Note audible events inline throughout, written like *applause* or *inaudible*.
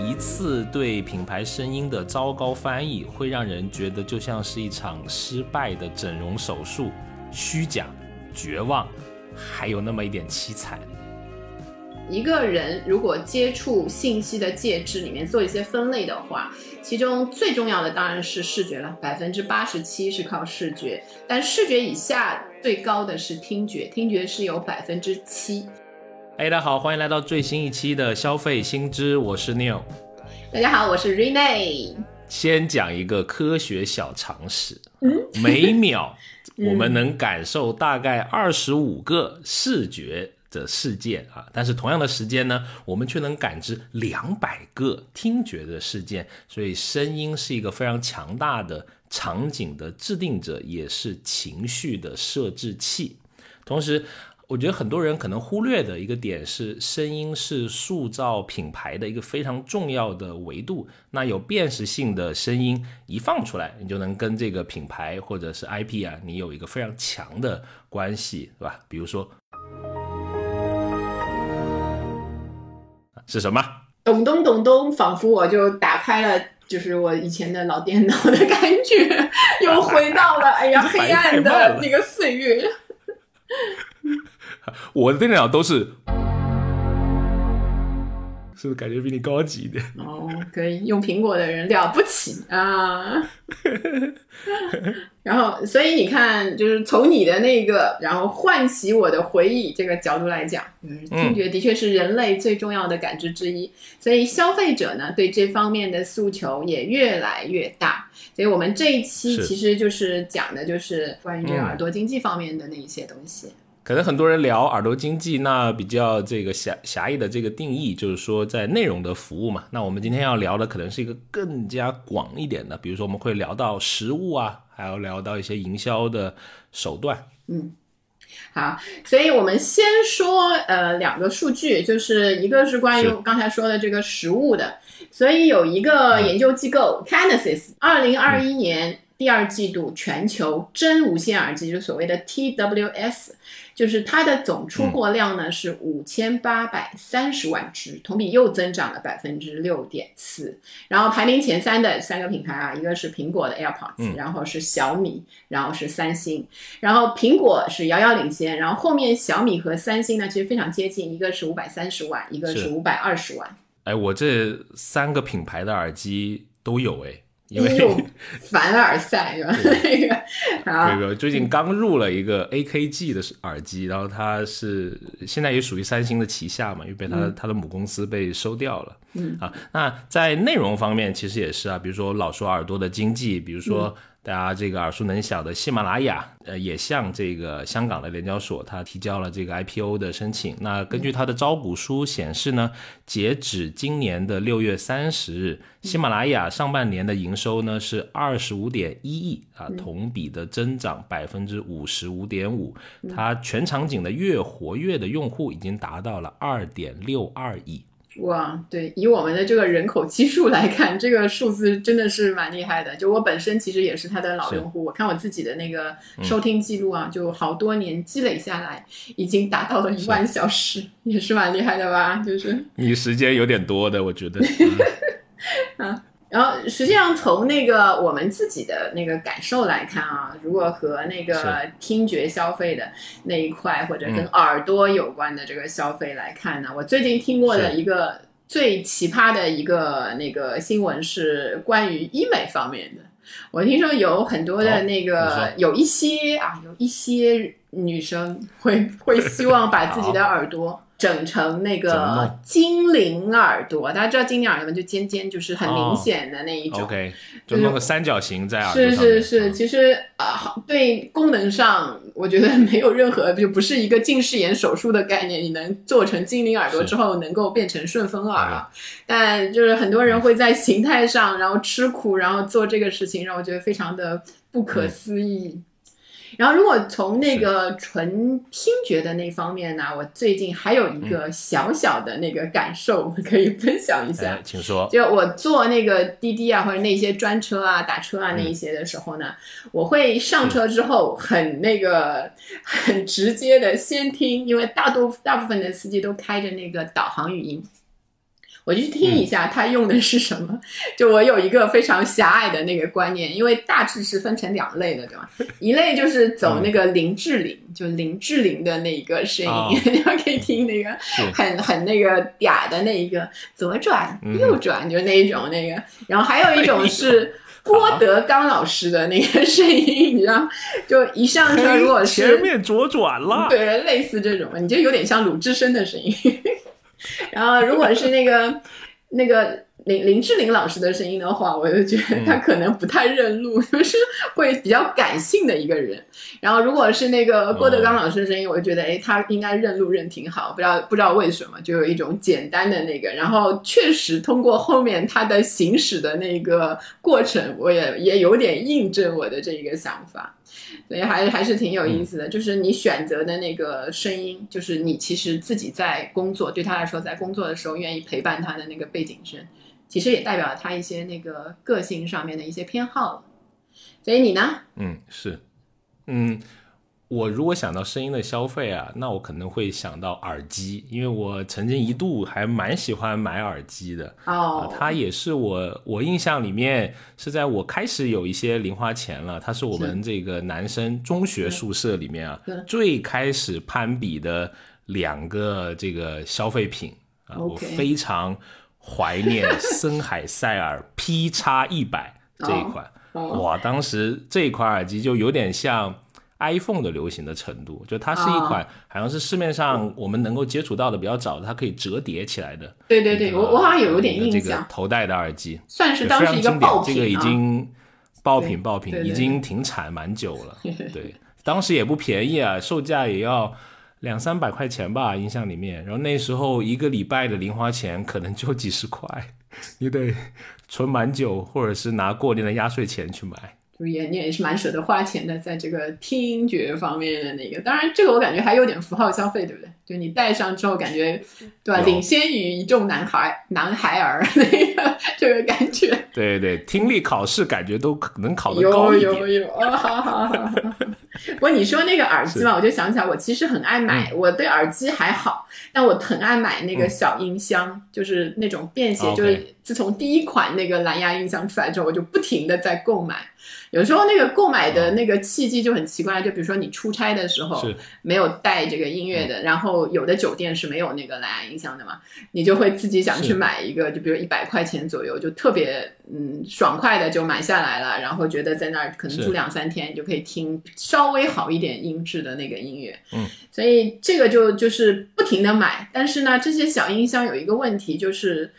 一次对品牌声音的糟糕翻译，会让人觉得就像是一场失败的整容手术，虚假、绝望，还有那么一点凄惨。一个人如果接触信息的介质里面做一些分类的话，其中最重要的当然是视觉了，百分之八十七是靠视觉，但视觉以下最高的是听觉，听觉是有百分之七。哎，大家好，欢迎来到最新一期的消费新知，我是 Neil。大家好，我是 Rene。先讲一个科学小常识，每秒 *laughs* 我们能感受大概二十五个视觉。的事件啊，但是同样的时间呢，我们却能感知两百个听觉的事件，所以声音是一个非常强大的场景的制定者，也是情绪的设置器。同时，我觉得很多人可能忽略的一个点是，声音是塑造品牌的一个非常重要的维度。那有辨识性的声音一放出来，你就能跟这个品牌或者是 IP 啊，你有一个非常强的关系，是吧？比如说。是什么？咚咚咚咚，仿佛我就打开了，就是我以前的老电脑的感觉，又回到了哎呀 *laughs* 黑暗的那个岁月。*laughs* 我的电脑都是。是不是感觉比你高级一点？哦，可以用苹果的人了不起啊！*laughs* 然后，所以你看，就是从你的那个，然后唤起我的回忆这个角度来讲，嗯，听觉的确是人类最重要的感知之一。所以消费者呢，对这方面的诉求也越来越大。所以我们这一期其实就是讲的就是关于这个耳朵经济方面的那一些东西。可能很多人聊耳朵经济，那比较这个狭狭义的这个定义，就是说在内容的服务嘛。那我们今天要聊的可能是一个更加广一点的，比如说我们会聊到实物啊，还要聊到一些营销的手段。嗯，好，所以我们先说呃两个数据，就是一个是关于刚才说的这个实物的，所以有一个研究机构 c a n a s i s 二零二一年第二季度全球真无线耳机，就所谓的 TWS。就是它的总出货量呢是五千八百三十万只，同比又增长了百分之六点四。然后排名前三的三个品牌啊，一个是苹果的 AirPods，然后是小米，然后是三星。然后苹果是遥遥领先，然后后面小米和三星呢其实非常接近，一个是五百三十万，一个是五百二十万。哎，我这三个品牌的耳机都有哎。因为凡尔赛是吧？*laughs* 那个啊，对对，最近刚入了一个 AKG 的耳机，然后它是现在也属于三星的旗下嘛，因为被它它的母公司被收掉了。嗯啊，那在内容方面其实也是啊，比如说老说耳朵的经济，比如说。大家这个耳熟能详的喜马拉雅，呃，也向这个香港的联交所，它提交了这个 IPO 的申请。那根据它的招股书显示呢，截止今年的六月三十日，喜马拉雅上半年的营收呢是二十五点一亿啊，同比的增长百分之五十五点五。它全场景的月活跃的用户已经达到了二点六二亿。哇，对，以我们的这个人口基数来看，这个数字真的是蛮厉害的。就我本身其实也是他的老用户，我看我自己的那个收听记录啊，就好多年积累下来，已经达到了一万小时，也是蛮厉害的吧？就是你时间有点多的，我觉得。*laughs* 啊。然后实际上从那个我们自己的那个感受来看啊，如果和那个听觉消费的那一块，或者跟耳朵有关的这个消费来看呢，我最近听过的一个最奇葩的一个那个新闻是关于医美方面的。我听说有很多的那个有一些啊，有一些女生会会希望把自己的耳朵。整成那个精灵耳朵，大家知道精灵耳朵吗？就尖尖，就是很明显的那一种。OK，就弄个三角形在耳朵上。是是是，其实啊，对功能上，我觉得没有任何，就不是一个近视眼手术的概念。你能做成精灵耳朵之后，能够变成顺风耳啊？但就是很多人会在形态上，然后吃苦，然后做这个事情，让我觉得非常的不可思议。然后，如果从那个纯听觉的那方面呢，我最近还有一个小小的那个感受我 *laughs* 可以分享一下，请说。就我坐那个滴滴啊，或者那些专车啊、打车啊那一些的时候呢，我会上车之后很那个 *laughs* 很直接的先听，因为大多大部分的司机都开着那个导航语音。我就去听一下他用的是什么，*laughs* 就我有一个非常狭隘的那个观念，因为大致是分成两类的，对吧？*laughs* 一类就是走那个林志玲，就林志玲的那个声音，*laughs* 你要可以听那个很很那个嗲的那一个左转右转，就那一种那个。然后还有一种是郭德纲老师的那个声音，你知道，就一上车如果是前面左转了，对，类似这种，你就有点像鲁智深的声音。然后，如果是那个那个林林志玲老师的声音的话，我就觉得他可能不太认路，就是会比较感性的一个人。然后，如果是那个郭德纲老师的声音，我就觉得哎，他应该认路认挺好。不知道不知道为什么，就有一种简单的那个。然后，确实通过后面他的行驶的那个过程，我也也有点印证我的这一个想法。所以还还是挺有意思的，就是你选择的那个声音，就是你其实自己在工作，对他来说，在工作的时候愿意陪伴他的那个背景声，其实也代表了他一些那个个性上面的一些偏好了。所以你呢？嗯，是，嗯。我如果想到声音的消费啊，那我可能会想到耳机，因为我曾经一度还蛮喜欢买耳机的。哦，它也是我我印象里面是在我开始有一些零花钱了，它是我们这个男生中学宿舍里面啊最开始攀比的两个这个消费品啊，我非常怀念森海塞尔 P 叉一百这一款。*laughs* 哇，当时这一款耳机就有点像。iPhone 的流行的程度，就它是一款好像是市面上我们能够接触到的比较早的，它可以折叠起来的。对对对，我我好像有有点印象。头戴的耳机算是当时一个爆品，这个已经爆品爆品，已经停产蛮久了。*laughs* 对，当时也不便宜啊，售价也要两三百块钱吧，印象里面。然后那时候一个礼拜的零花钱可能就几十块，你得存蛮久，或者是拿过年的压岁钱去买。也你也是蛮舍得花钱的，在这个听觉方面的那个，当然这个我感觉还有点符号消费，对不对？就你戴上之后感觉，对吧？领先于一众男孩男孩儿 *laughs* 那个这个感觉。对对，听力考试感觉都可能考得高一点。有有有，好好好。*laughs* 不过你说那个耳机嘛，我就想起来，我其实很爱买。我对耳机还好，但我很爱买那个小音箱，就是那种便携。就是自从第一款那个蓝牙音箱出来之后，我就不停的在购买。有时候那个购买的那个契机就很奇怪，就比如说你出差的时候没有带这个音乐的，然后有的酒店是没有那个蓝牙音箱的嘛，你就会自己想去买一个，就比如一百块钱左右，就特别嗯爽快的就买下来了，然后觉得在那儿可能住两三天，你就可以听稍微好一点音质的那个音乐。嗯，所以这个就就是不停的买，但是呢，这些小音箱有一个问题就是。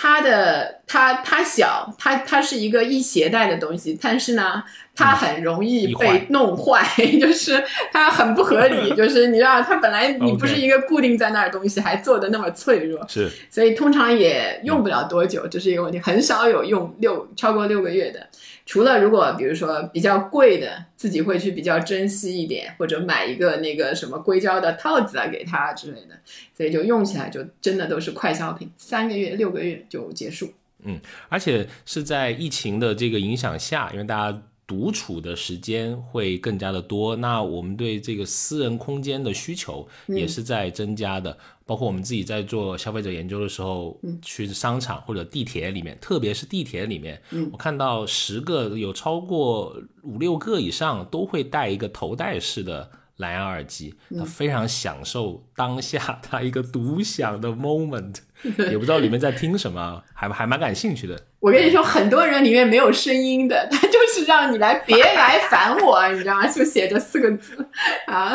它的它它小，它它是一个易携带的东西，但是呢，它很容易被弄坏，*laughs* 就是它很不合理，*laughs* 就是你知道，它本来你不是一个固定在那儿的东西，还做的那么脆弱，是，所以通常也用不了多久，这是一个问题，很少有用六超过六个月的。除了如果比如说比较贵的，自己会去比较珍惜一点，或者买一个那个什么硅胶的套子啊给他之类的，所以就用起来就真的都是快消品，三个月六个月就结束。嗯，而且是在疫情的这个影响下，因为大家。独处的时间会更加的多，那我们对这个私人空间的需求也是在增加的。包括我们自己在做消费者研究的时候，去商场或者地铁里面，特别是地铁里面，我看到十个有超过五六个以上都会带一个头戴式的。蓝牙耳机，他非常享受当下他一个独享的 moment，也不知道里面在听什么，还还蛮感兴趣的。我跟你说，很多人里面没有声音的，他就是让你来别来烦我，你知道吗？就写着四个字啊。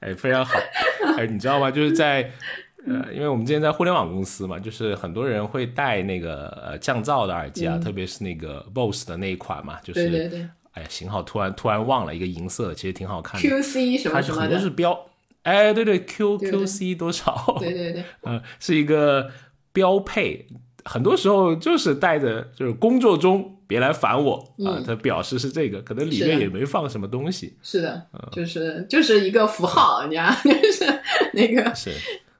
哎，非常好。哎，你知道吗？就是在呃，因为我们之前在互联网公司嘛，就是很多人会带那个呃降噪的耳机啊，特别是那个 BOSS 的那一款嘛，就是对对对。哎，型号突然突然忘了一个银色，其实挺好看的。QC 什么什么的，很多是标，哎，对对，QQC 多少？对对对，嗯，*laughs* 是一个标配。很多时候就是带着，就是工作中别来烦我啊。他表示是这个，可能里面也没放什么东西。是的，就是就是一个符号，你知道，*laughs* 就是那个，是，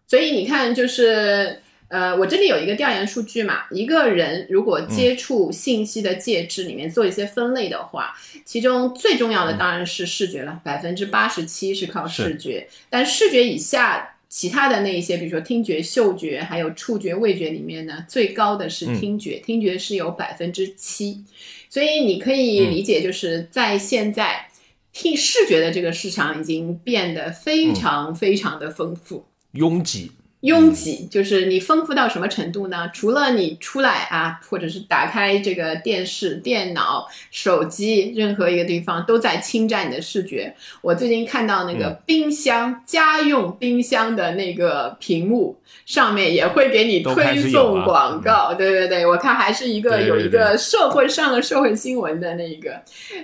所以你看，就是呃，我这里有一个调研数据嘛，一个人如果接触信息的介质里面做一些分类的话，其中最重要的当然是视觉了，百分之八十七是靠视觉，但视觉以下。其他的那一些，比如说听觉、嗅觉，还有触觉、味觉里面呢，最高的是听觉，听觉是有百分之七，所以你可以理解，就是在现在听视觉的这个市场已经变得非常非常的丰富，拥挤。拥挤就是你丰富到什么程度呢？除了你出来啊，或者是打开这个电视、电脑、手机，任何一个地方都在侵占你的视觉。我最近看到那个冰箱、家用冰箱的那个屏幕上面也会给你推送广告，对对对，我看还是一个有一个社会上了社会新闻的那个，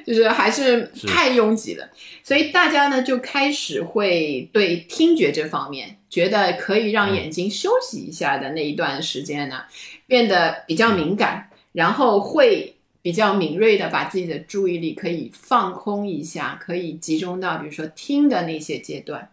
就是还是太拥挤了，所以大家呢就开始会对听觉这方面。觉得可以让眼睛休息一下的那一段时间呢，变得比较敏感，然后会比较敏锐的把自己的注意力可以放空一下，可以集中到比如说听的那些阶段。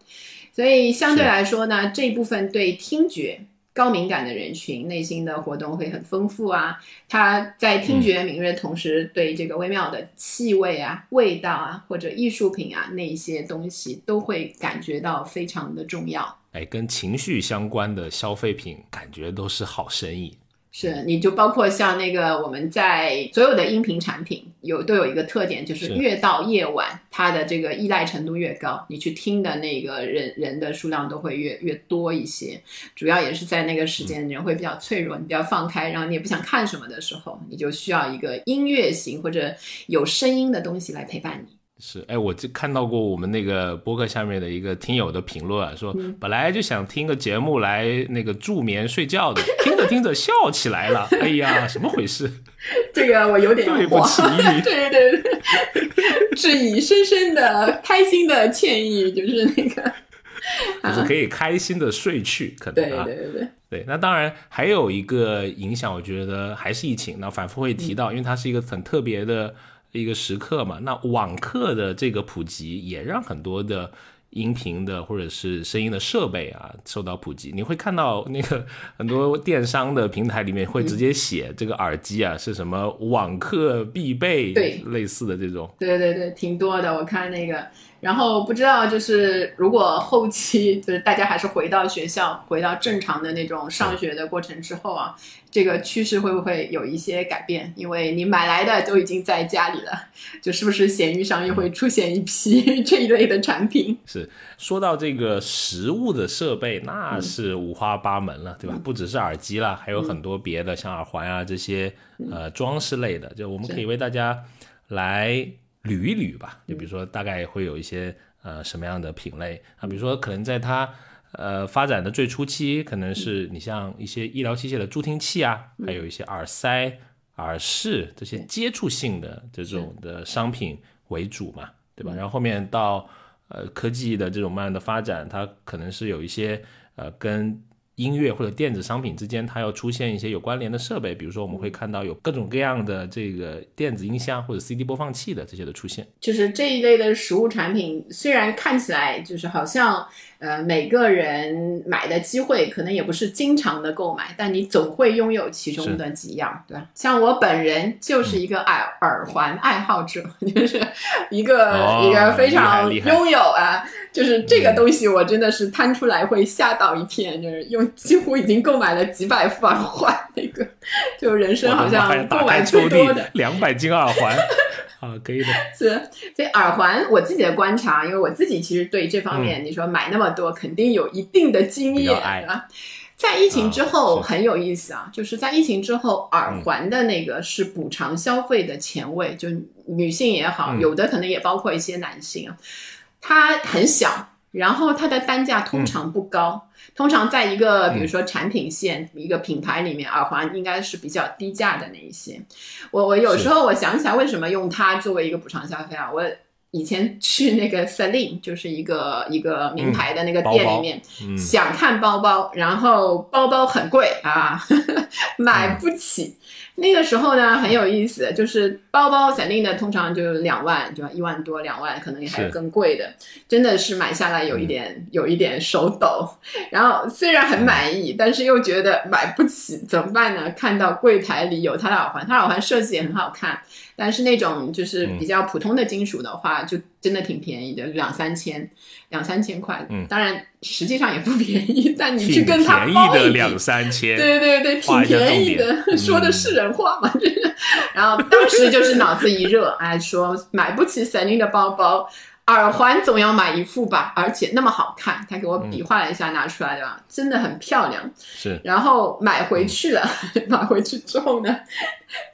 所以相对来说呢，这部分对听觉高敏感的人群，内心的活动会很丰富啊。他在听觉敏锐的同时，对这个微妙的气味啊、味道啊或者艺术品啊那些东西都会感觉到非常的重要。哎，跟情绪相关的消费品，感觉都是好生意。是，你就包括像那个我们在所有的音频产品有都有一个特点，就是越到夜晚，它的这个依赖程度越高，你去听的那个人人的数量都会越越多一些。主要也是在那个时间，人会比较脆弱，你比较放开，然后你也不想看什么的时候，你就需要一个音乐型或者有声音的东西来陪伴你。是，哎，我就看到过我们那个播客下面的一个听友的评论啊，说本来就想听个节目来那个助眠睡觉的，听着听着笑起来了，哎呀，什么回事？*laughs* 这个我有点对不起你，对 *laughs* 对对，致 *laughs* 以深深的开心的歉意，就是那个，就是可以开心的睡去，可能啊，对对对对，对，那当然还有一个影响，我觉得还是疫情，那反复会提到，因为它是一个很特别的。一个时刻嘛，那网课的这个普及也让很多的音频的或者是声音的设备啊受到普及。你会看到那个很多电商的平台里面会直接写这个耳机啊是什么网课必备，对，类似的这种。对对对，挺多的。我看那个，然后不知道就是如果后期就是大家还是回到学校，回到正常的那种上学的过程之后啊。这个趋势会不会有一些改变？因为你买来的都已经在家里了，就是不是闲鱼上又会出现一批 *laughs* 这一类的产品？是说到这个实物的设备，那是五花八门了，对吧？不只是耳机了，还有很多别的，像耳环啊这些呃装饰类的，就我们可以为大家来捋一捋吧。就比如说，大概会有一些呃什么样的品类啊？比如说，可能在它。呃，发展的最初期，可能是你像一些医疗器械的助听器啊，还有一些耳塞、耳饰这些接触性的这种的商品为主嘛，对吧？然后后面到呃科技的这种慢慢的发展，它可能是有一些呃跟。音乐或者电子商品之间，它要出现一些有关联的设备，比如说我们会看到有各种各样的这个电子音箱或者 CD 播放器的这些的出现。就是这一类的实物产品，虽然看起来就是好像呃每个人买的机会可能也不是经常的购买，但你总会拥有其中的几样，对吧？像我本人就是一个耳耳环爱好者，*laughs* 就是一个一个非常拥有啊。就是这个东西，我真的是摊出来会吓到一片，就是用几乎已经购买了几百副耳环，那个就人生好像购买最多的两百斤耳环 *laughs* 啊，可以的。*laughs* 是，所以耳环我自己的观察，因为我自己其实对这方面，你说买那么多，肯定有一定的经验，对吧？在疫情之后很有意思啊，就是在疫情之后，耳环的那个是补偿消费的前卫，就女性也好，有的可能也包括一些男性啊。它很小，然后它的单价通常不高，通常在一个比如说产品线一个品牌里面，耳环应该是比较低价的那一些。我我有时候我想起来为什么用它作为一个补偿消费啊？我以前去那个 Celine，就是一个一个名牌的那个店里面，想看包包，然后包包很贵啊，*laughs* 买不起。那个时候呢，很有意思，就是包包闪定的通常就两万，就一万多、两万，可能也还有更贵的。真的是买下来有一点有一点手抖，然后虽然很满意，但是又觉得买不起，怎么办呢？看到柜台里有它的耳环，它耳环设计也很好看。但是那种就是比较普通的金属的话，就真的挺便宜的，两三千，两三千块。嗯，当然实际上也不便宜，*laughs* 但你去跟他包的两三千，对对对，挺便宜的，*laughs* 说的是人话嘛，这是。*laughs* 然后当时就是脑子一热，哎，说买不起 Celine 的包包。耳环总要买一副吧，而且那么好看，他给我比划了一下，拿出来的，真的很漂亮。是，然后买回去了，买回去之后呢，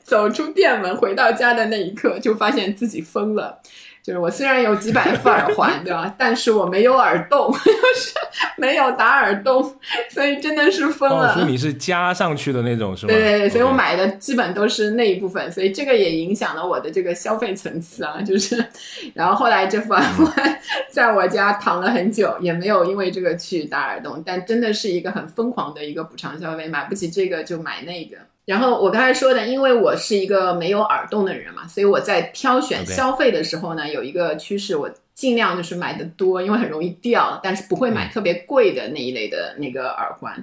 走出店门回到家的那一刻，就发现自己疯了。就是我虽然有几百副耳环，对吧？但是我没有耳洞，*laughs* 就是没有打耳洞，所以真的是疯了。所以你是加上去的那种，是吗？对对对，所以我买的基本都是那一部分，所以这个也影响了我的这个消费层次啊。就是，然后后来这副耳环 *laughs* 在我家躺了很久，也没有因为这个去打耳洞，但真的是一个很疯狂的一个补偿消费，买不起这个就买那个。然后我刚才说的，因为我是一个没有耳洞的人嘛，所以我在挑选消费的时候呢，有一个趋势，我。尽量就是买的多，因为很容易掉，但是不会买特别贵的那一类的那个耳环。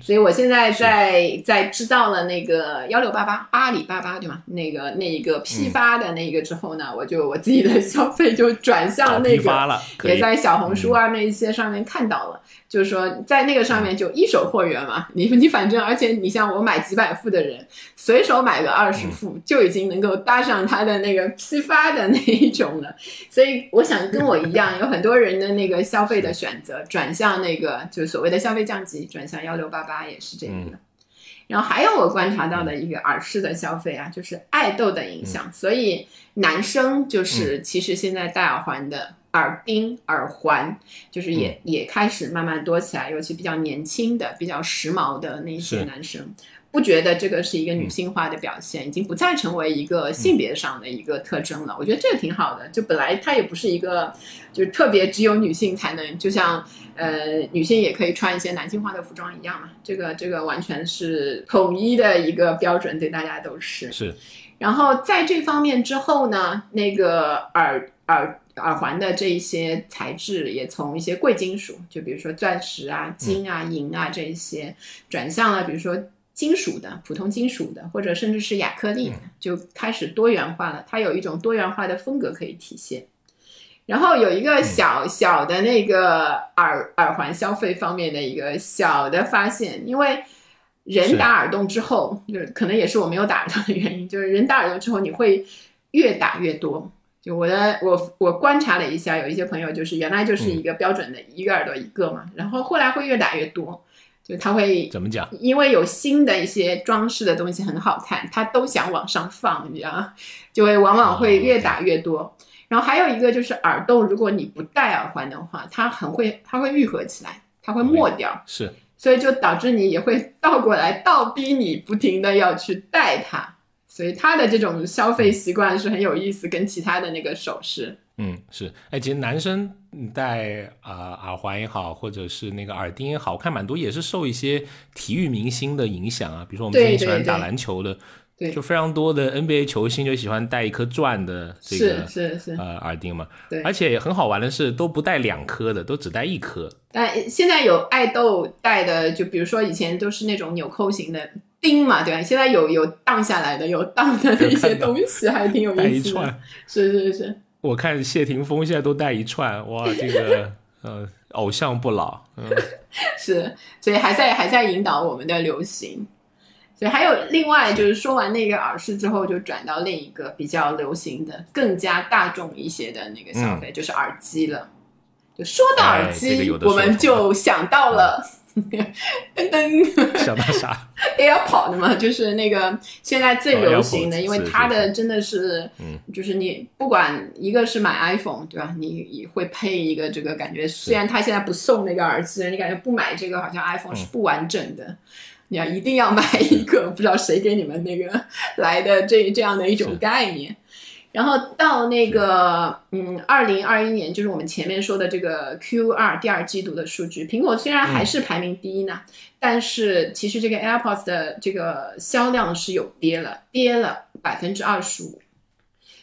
所以我现在在在知道了那个幺六八八阿里巴巴对吗？那个那一个批发的那个之后呢，我就我自己的消费就转向那个，也在小红书啊那一些上面看到了，就是说在那个上面就一手货源嘛，你你反正而且你像我买几百副的人，随手买个二十副就已经能够搭上他的那个批发的那一种了。所以我想跟。我一样，有很多人的那个消费的选择转向那个，就是所谓的消费降级，转向幺六八八也是这个。然后还有我观察到的一个耳饰的消费啊，就是爱豆的影响。所以男生就是其实现在戴耳环的耳钉、耳环，就是也也开始慢慢多起来，尤其比较年轻的、比较时髦的那些男生。不觉得这个是一个女性化的表现，已经不再成为一个性别上的一个特征了。我觉得这个挺好的，就本来它也不是一个，就是特别只有女性才能，就像呃女性也可以穿一些男性化的服装一样嘛。这个这个完全是统一的一个标准，对大家都是。是。然后在这方面之后呢，那个耳耳耳环的这一些材质也从一些贵金属，就比如说钻石啊、金啊、银啊这一些，转向了比如说。金属的、普通金属的，或者甚至是亚克力，就开始多元化了。它有一种多元化的风格可以体现。然后有一个小小的那个耳耳环消费方面的一个小的发现，因为人打耳洞之后，就可能也是我没有打耳洞的原因，就是人打耳洞之后你会越打越多。就我的我我观察了一下，有一些朋友就是原来就是一个标准的一个耳朵一个嘛，然后后来会越打越多。就他会怎么讲？因为有新的一些装饰的东西很好看，他都想往上放，你知道吗？就会往往会越打越多。然后还有一个就是耳洞，如果你不戴耳环的话，它很会，它会愈合起来，它会没掉。是，所以就导致你也会倒过来倒逼你不停的要去戴它。所以他的这种消费习惯是很有意思，跟其他的那个首饰。嗯，是，哎，其实男生戴啊耳环也好，或者是那个耳钉也好，我看蛮多也是受一些体育明星的影响啊。比如说我们最近喜欢打篮球的，对，就非常多的 NBA 球星就喜欢戴一颗钻的这个是是是呃耳钉嘛。对，而且很好玩的是，都不戴两颗的，都只戴一颗。但现在有爱豆戴的，就比如说以前都是那种纽扣型的钉嘛，对吧？现在有有荡下来的，有荡的那些东西，还挺有 *laughs* 意思的。是是是。我看谢霆锋现在都带一串，哇，这个呃，偶像不老，嗯，*laughs* 是，所以还在还在引导我们的流行，所以还有另外就是说完那个耳饰之后，就转到另一个比较流行的、更加大众一些的那个消费，就是耳机了。就说到耳机，我们就想到了。噔噔，想到啥？*laughs* AirPod 嘛，就是那个现在最流行的，因为它的真的是，嗯，就是你不管一个是买 iPhone 对吧？你会配一个这个感觉，虽然它现在不送那个耳机，你感觉不买这个好像 iPhone 是不完整的，你要一定要买一个，不知道谁给你们那个来的这这样的一种概念。然后到那个嗯，二零二一年，就是我们前面说的这个 Q 二第二季度的数据，苹果虽然还是排名第一呢，但是其实这个 AirPods 的这个销量是有跌了，跌了百分之二十五。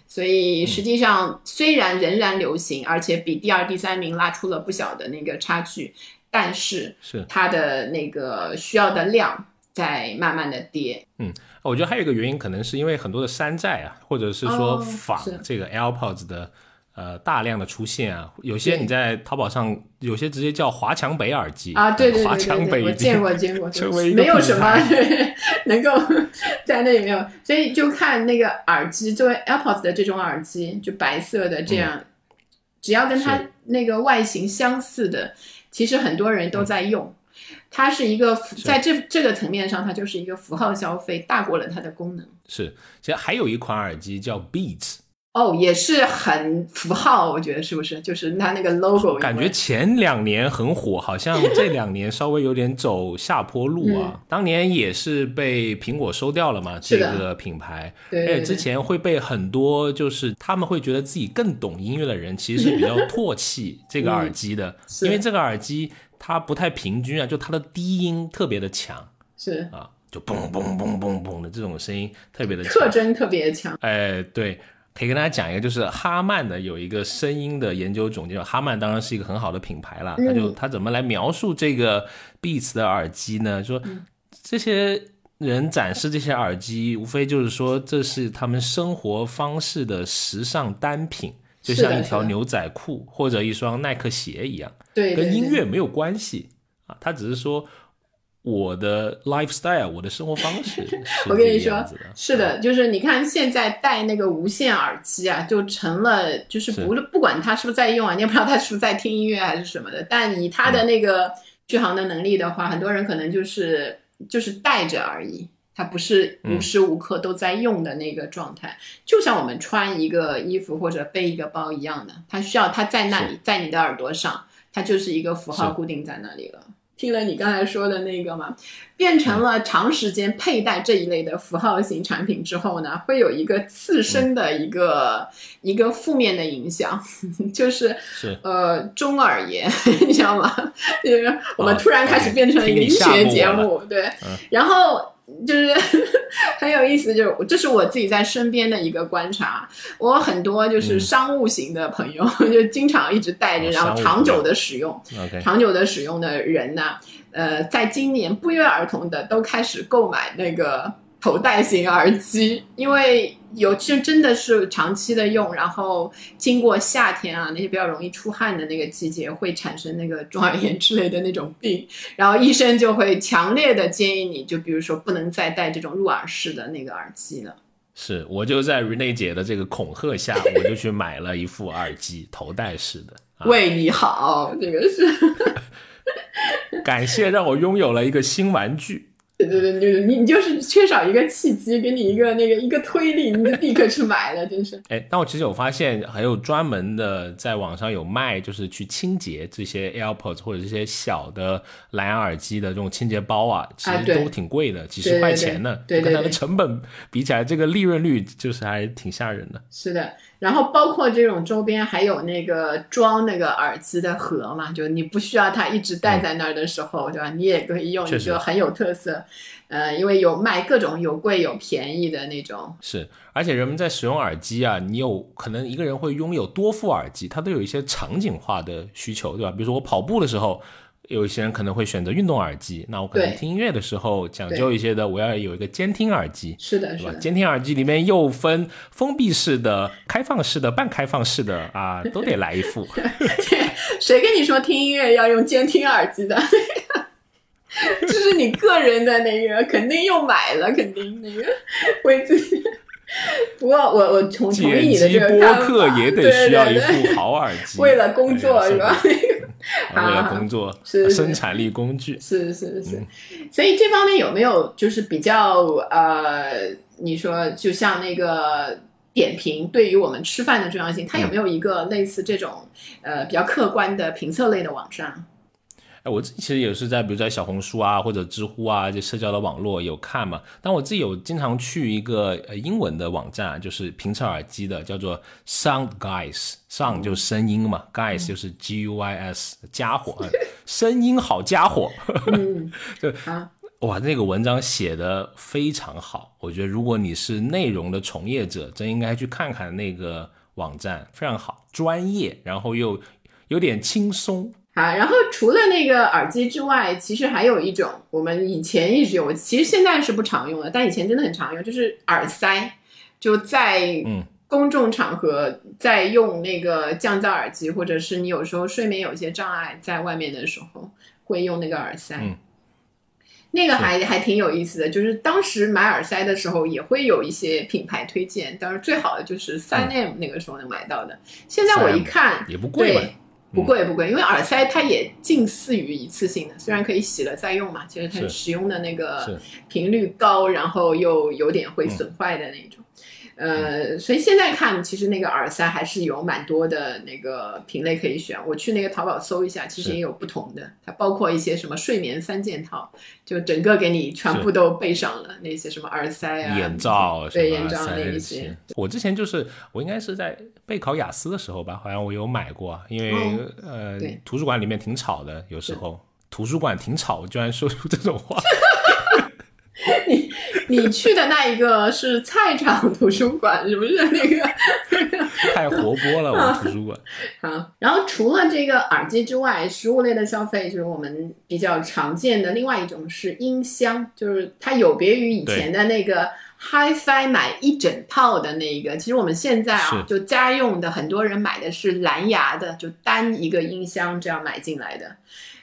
所以实际上虽然仍然流行，而且比第二、第三名拉出了不小的那个差距，但是是它的那个需要的量在慢慢的跌。嗯，我觉得还有一个原因，可能是因为很多的山寨啊，或者是说哦仿这个 AirPods 的呃大量的出现啊，有些你在淘宝上，有些直接叫华强北耳机啊，对对华对对对，我强北已经见过见过，成为没有什么对 *laughs* 能够 *laughs* 在那里没有，所以就看那个耳机，作为 AirPods 的这种耳机，就白色的这样，只要跟它那个外形相似的，其实很多人都在用。它是一个符在这这个层面上，它就是一个符号消费，大过了它的功能。是，其实还有一款耳机叫 Beats，哦，也是很符号，我觉得是不是？就是它那个 logo，感觉前两年很火，好像 *laughs* 这两年稍微有点走下坡路嗯啊。当年也是被苹果收掉了嘛，这个品牌。对对对而且之前会被很多就是他们会觉得自己更懂音乐的人，其实是比较 *laughs* 唾弃这个耳机的，因为这个耳机它不太平均啊，就它的低音特别的强是啊，就嘣嘣嘣嘣嘣的这种声音特别的强。特征特别强。哎，对，可以跟大家讲一个，就是哈曼的有一个声音的研究总监，哈曼当然是一个很好的品牌了，他就他怎么来描述这个 Beats 的耳机呢？说这些人展示这些耳机，无非就是说这是他们生活方式的时尚单品。就像一条牛仔裤或者一双耐克鞋一样，对，跟音乐没有关系啊，他只是说我的 lifestyle，我的生活方式 *laughs* 我跟你说是的，就是你看现在戴那个无线耳机啊，就成了就是不不管他是不是在用啊，你也不知道他是不是在听音乐还是什么的，但以他的那个续航的能力的话，很多人可能就是就是戴着而已。他不是无时无刻都在用的那个状态，就像我们穿一个衣服或者背一个包一样的，它需要它在那里，在你的耳朵上，它就是一个符号固定在那里了。听了你刚才说的那个嘛，变成了长时间佩戴这一类的符号型产品之后呢，会有一个自身的一个、一个负面的影响，*laughs* 就是是呃中耳炎，*laughs* 你知道吗？*laughs* 就是我们啊突然开始变成了一个医学节目，对，然后。就是 *laughs* 很有意思，就是这是我自己在身边的一个观察。我很多就是商务型的朋友，*laughs* 就经常一直带着，哦然后长久的使用。长久的使用的人呢，呃，在今年不约而同的都开始购买那个头戴型耳机，因为有些真的是长期的用，然后经过夏天啊那些比较容易出汗的那个季节，会产生那个中耳炎之类的那种病，然后医生就会强烈的建议你，就比如说不能再戴这种入耳式的那个耳机了。是我就在 Rene 姐的这个恐吓下，我就去买了一副耳机，头戴式的。啊、为你好，这个是 *laughs* 感谢让我拥有了一个新玩具。对对对，就是你你就是缺少一个契机，给你一个那个一个推力，你就立刻去买了，真是。*laughs* 哎，但我其实有发现，还有专门的在网上有卖，就是去清洁这些 AirPods 或者这些小的蓝牙耳机的这种清洁包啊，其实都挺贵的，几对对十块钱呢。对对跟它的成本比起来，这个利润率就是还挺吓人的。是的，然后包括这种周边还有那个装那个耳机的盒嘛，就你不需要它一直戴在那儿的时候，对吧？你也可以用一确实个很有特色，呃，因为有卖各种有贵有便宜的那种。是，而且人们在使用耳机啊，你有可能一个人会拥有多副耳机，它都有一些场景化的需求，对吧？比如说我跑步的时候，有一些人可能会选择运动耳机，那我可能听音乐的时候讲究一些的，我要有一个监听耳机。是的，是吧？监听耳机里面又分封闭式的、开放式的、半开放式的啊，*laughs* 都得来一副。*laughs* 谁跟你说听音乐要用监听耳机的？*laughs* 这是你个人的那个，肯定又买了，肯定那个为自己。不过我我同同意剪你的这个看法客也得需要一副好耳机，为了工作是吧？？受不了为了啊工作，是是生产力工具。是是是，嗯所以这方面有没有就是比较呃，你说就像那个点评对于我们吃饭的重要性，它有没有一个类似这种呃比较客观的评测类的网站？哎，我自己其实也是在比如在小红书啊或者知乎啊这社交的网络有看嘛，但我自己有经常去一个呃英文的网站，就是评测耳机的，叫做 Sound Guys，Sound 就是声音嘛，Guys 就是 G U Y S 家伙，声音好家伙，*laughs* 就哇，那个文章写的非常好，我觉得如果你是内容的从业者，真应该去看看那个网站，非常好，专业，然后又有点轻松。好，然后除了那个耳机之外，其实还有一种我们以前一直有，其实现在是不常用的，但以前真的很常用，就是耳塞，就在公众场合在用那个降噪耳机，或者是你有时候睡眠有些障碍，在外面的时候会用那个耳塞。那个还还挺有意思的，就是当时买耳塞的时候也会有一些品牌推荐，当然最好的就是三 M 那个时候能买到的。现在我一看也不贵，不贵不贵，因为耳塞它也近似于一次性的，虽然可以洗了再用嘛，其实它使用的那个频率高，然后又有点会损坏的那种。呃，所以现在看，其实那个耳塞还是有蛮多的那个品类可以选。我去那个淘宝搜一下，其实也有不同的，它包括一些什么睡眠三件套，就整个给你全部都备上了那些什么耳塞啊、眼罩、对眼罩那一些。我之前就是我应该是在备考雅思的时候吧，好像我有买过，因为呃图书馆里面挺吵的，有时候图书馆挺吵，居然说出这种话。*laughs* *laughs* 你你去的那一个是菜场图书馆，是不是那个？*laughs* 太活泼了，我图书馆。*laughs* 好，然后除了这个耳机之外，食物类的消费就是我们比较常见的。另外一种是音箱，就是它有别于以前的那个 HiFi 买一整套的那个。其实我们现在啊，就家用的很多人买的是蓝牙的，就单一个音箱这样买进来的。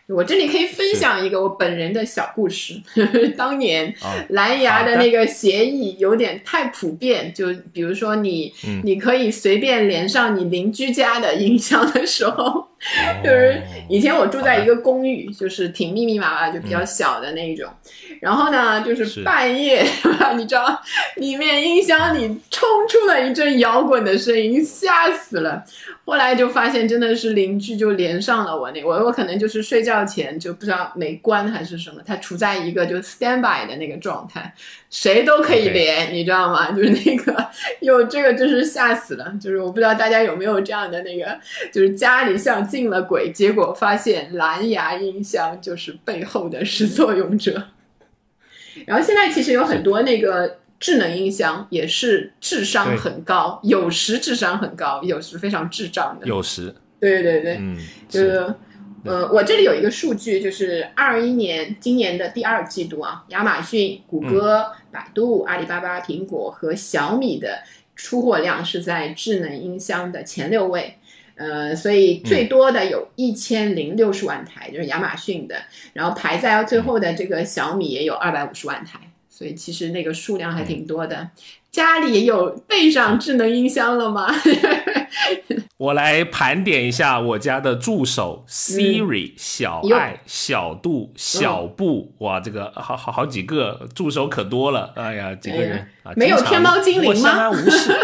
我这里可以分享一个我本人的小故事。*laughs* 当年蓝牙的那个协议有点太普遍，就比如说你，你可以随便连上你邻居家的音箱的时候，*laughs* 就是以前我住在一个公寓，就是挺密密麻麻，就比较小的那一种。然后呢，就是半夜，*laughs* 你知道，里面音箱里冲出了一阵摇滚的声音，吓死了。后来就发现真的是邻居就连上了我那我我可能就是睡觉前就不知道没关还是什么，它处在一个就 standby 的那个状态，谁都可以连，你知道吗？*laughs* 就是那个有这个就是吓死了，就是我不知道大家有没有这样的那个，就是家里像进了鬼，结果发现蓝牙音箱就是背后的始作俑者。*laughs* 然后现在其实有很多那个。智能音箱也是智商很高，有时智商很高，有时非常智障的。有时，对对对，嗯，就是，呃，我这里有一个数据，就是二一年今年的第二季度啊，亚马逊、谷歌、百度、阿里巴巴、苹果和小米的出货量是在智能音箱的前六位，呃，所以最多的有一千零六十万台，就是亚马逊的，然后排在最后的这个小米也有二百五十万台。所以其实那个数量还挺多的，家里有备上智能音箱了吗？*laughs* 我来盘点一下我家的助手 Siri、小爱、小度、小布，哇，这个好好好几个助手可多了，哎呀，几个人啊，没有天猫精灵吗？相安无事，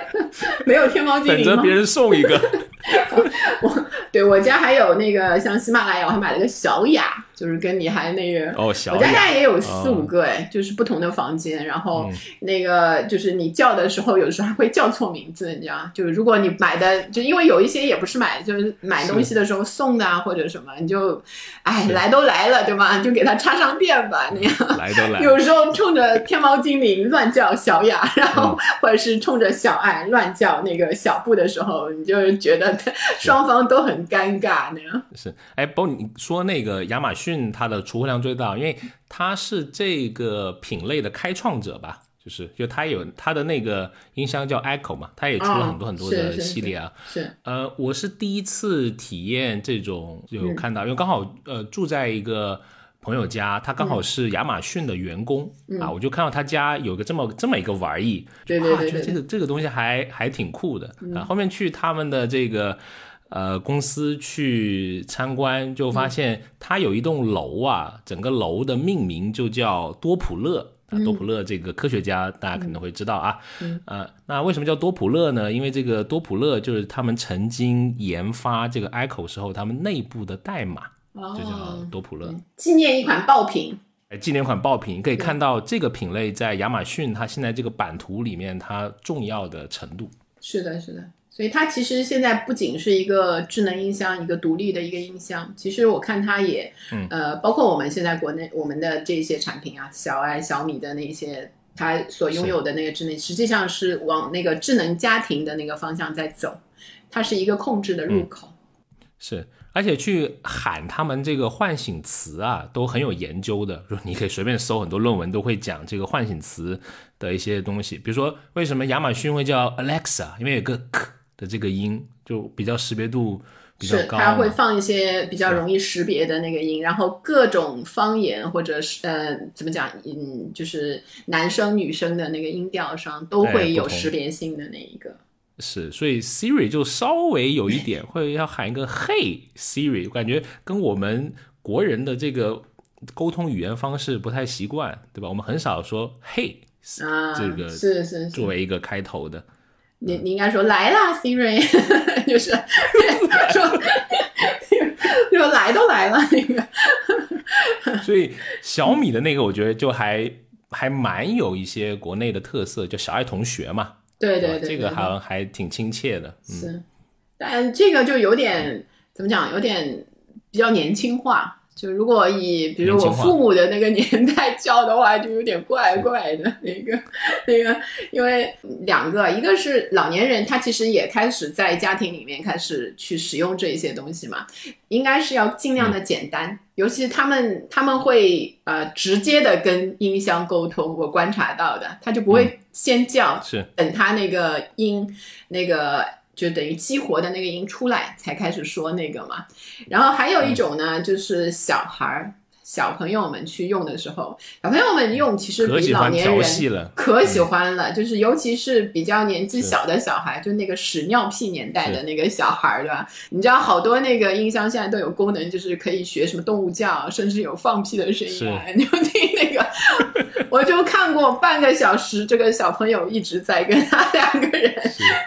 *laughs* 没有天猫精灵等着别人送一个。*laughs* 我对我家还有那个像喜马拉雅，我还买了个小雅。就是跟你还那个，我家现在也有四五个哎，就是不同的房间，然后那个就是你叫的时候，有的时候还会叫错名字，你知道就是如果你买的，就因为有一些也不是买，就是买东西的时候送的啊，或者什么，你就，哎，来都来了，对吗？就给它插上电吧，那样。*laughs* 来都来。有时候冲着天猫精灵乱叫小雅，然后或者是冲着小爱乱叫那个小布的时候，你就觉得双方都很尴尬那样。是，哎，包你说那个亚马逊。它的出货量最大，因为它是这个品类的开创者吧，就是就它有它的那个音箱叫 Echo 嘛，它也出了很多很多的系列啊。是呃，我是第一次体验这种，有看到，因为刚好呃住在一个朋友家，他刚好是亚马逊的员工啊，我就看到他家有个这么这么一个玩意，对对对，觉得这个这个东西还还挺酷的啊。后面去他们的这个。呃，公司去参观就发现，它有一栋楼啊，整个楼的命名就叫多普勒啊。多普勒这个科学家，大家可能会知道啊。呃，那为什么叫多普勒呢？因为这个多普勒就是他们曾经研发这个 Echo 时候他们内部的代码哦就叫多普勒。对纪念一款爆品。哎，纪念款爆品可以看到这个品类在亚马逊它现在这个版图里面它重要的程度。是的，是的。所以它其实现在不仅是一个智能音箱，一个独立的一个音箱，其实我看它也，嗯呃，包括我们现在国内我们的这些产品啊，小爱、小米的那些，它所拥有的那个智能，实际上是往那个智能家庭的那个方向在走，它是一个控制的入口。是，而且去喊他们这个唤醒词啊，都很有研究的。说你可以随便搜，很多论文都会讲这个唤醒词的一些东西。比如说，为什么亚马逊会叫 Alexa？因为有个 k 的这个音，就比较识别度比较是，高它会。放一些比较容易识别的那个音，然后各种方言或者是呃怎么讲，嗯，就是男生女生的那个音调上都哎会有识别性的那一个。是，所以 Siri 就稍微有一点会要喊一个 Hey Siri，我感觉跟我们国人的这个沟通语言方式不太习惯，对吧？我们很少说 Hey 啊，这个是是是，作为一个开头的。你你应该说来啦，Siri，*laughs* 就是 *laughs* 说 *laughs* 说来都来了那个，所以小米的那个，我觉得就还还蛮有一些国内的特色，就小爱同学嘛，吧对对对，对这个好像还挺亲切的。嗯，是，但这个就有点怎么讲，有点比较年轻化。就如果以比如我父母的那个年代教的话，就有点怪怪的那个那个，因为两个，一个是老年人，他其实也开始在家庭里面开始去使用这一些东西嘛，应该是要尽量的简单，尤其他们他们会呃直接的跟音箱沟通，我观察到的，他就不会先叫，是。等他那个音那个就等于激活的那个音出来，才开始说那个嘛。然后还有一种呢，就是小孩儿、小朋友们去用的时候，小朋友们用其实比老年人。可喜欢了，就是尤其是比较年纪小的小孩，就那个屎尿屁年代的那个小孩儿，对吧？你知道好多那个音箱现在都有功能，就是可以学什么动物叫，甚至有放屁的声音啊，*laughs* 你就听那个。我就看过半个小时，这个小朋友一直在跟他两个人，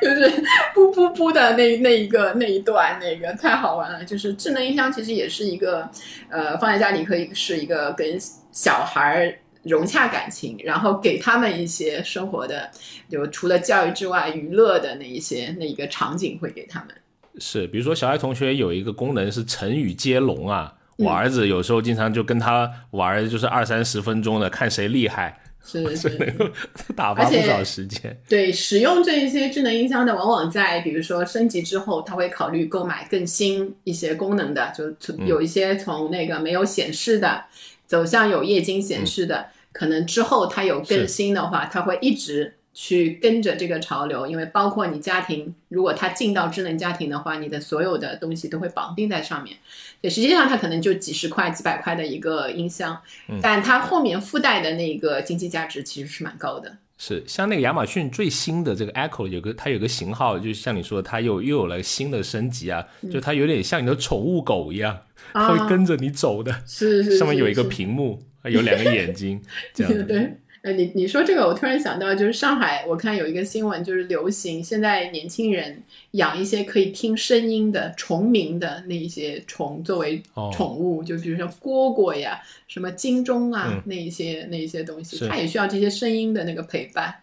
就是噗噗噗的那那一个那一段，那个太好玩了。就是智能音箱其实也是一个，呃，放在家里可以是一个跟小孩儿融洽感情，然后给他们一些生活的，就除了教育之外，娱乐的那一些那一个场景会给他们。是，比如说小爱同学有一个功能是成语接龙啊，嗯我儿子有时候经常就跟他玩，就是二三十分钟的，看谁厉害，是是，*laughs* 能够 *laughs* 打发不少时间。对，使用这一些智能音箱的，往往在比如说升级之后，他会考虑购买更新一些功能的，就从有一些从那个没有显示的，走向有液晶显示的，可能之后它有更新的话，它会一直去跟着这个潮流，因为包括你家庭，如果它进到智能家庭的话，你的所有的东西都会绑定在上面。对，实际上它可能就几十块、几百块的一个音箱，但它后面附带的那个经济价值其实是蛮高的。是像那个亚马逊最新的这个 Echo 有个它有个型号，就像你说，它又又有了新的升级啊，就它有点像你的宠物狗一样，它会跟着你走的，是是，上面有一个屏幕，有两个眼睛，*laughs* 这样子。对对，呃，你你说这个，我突然想到，就是上海，我看有一个新闻，就是流行现在年轻人养一些可以听声音的虫鸣的那一些虫作为哦宠物，就比如说蝈蝈呀、什么金钟啊、嗯那一些那一些东西，是它也需要这些声音的那个陪伴。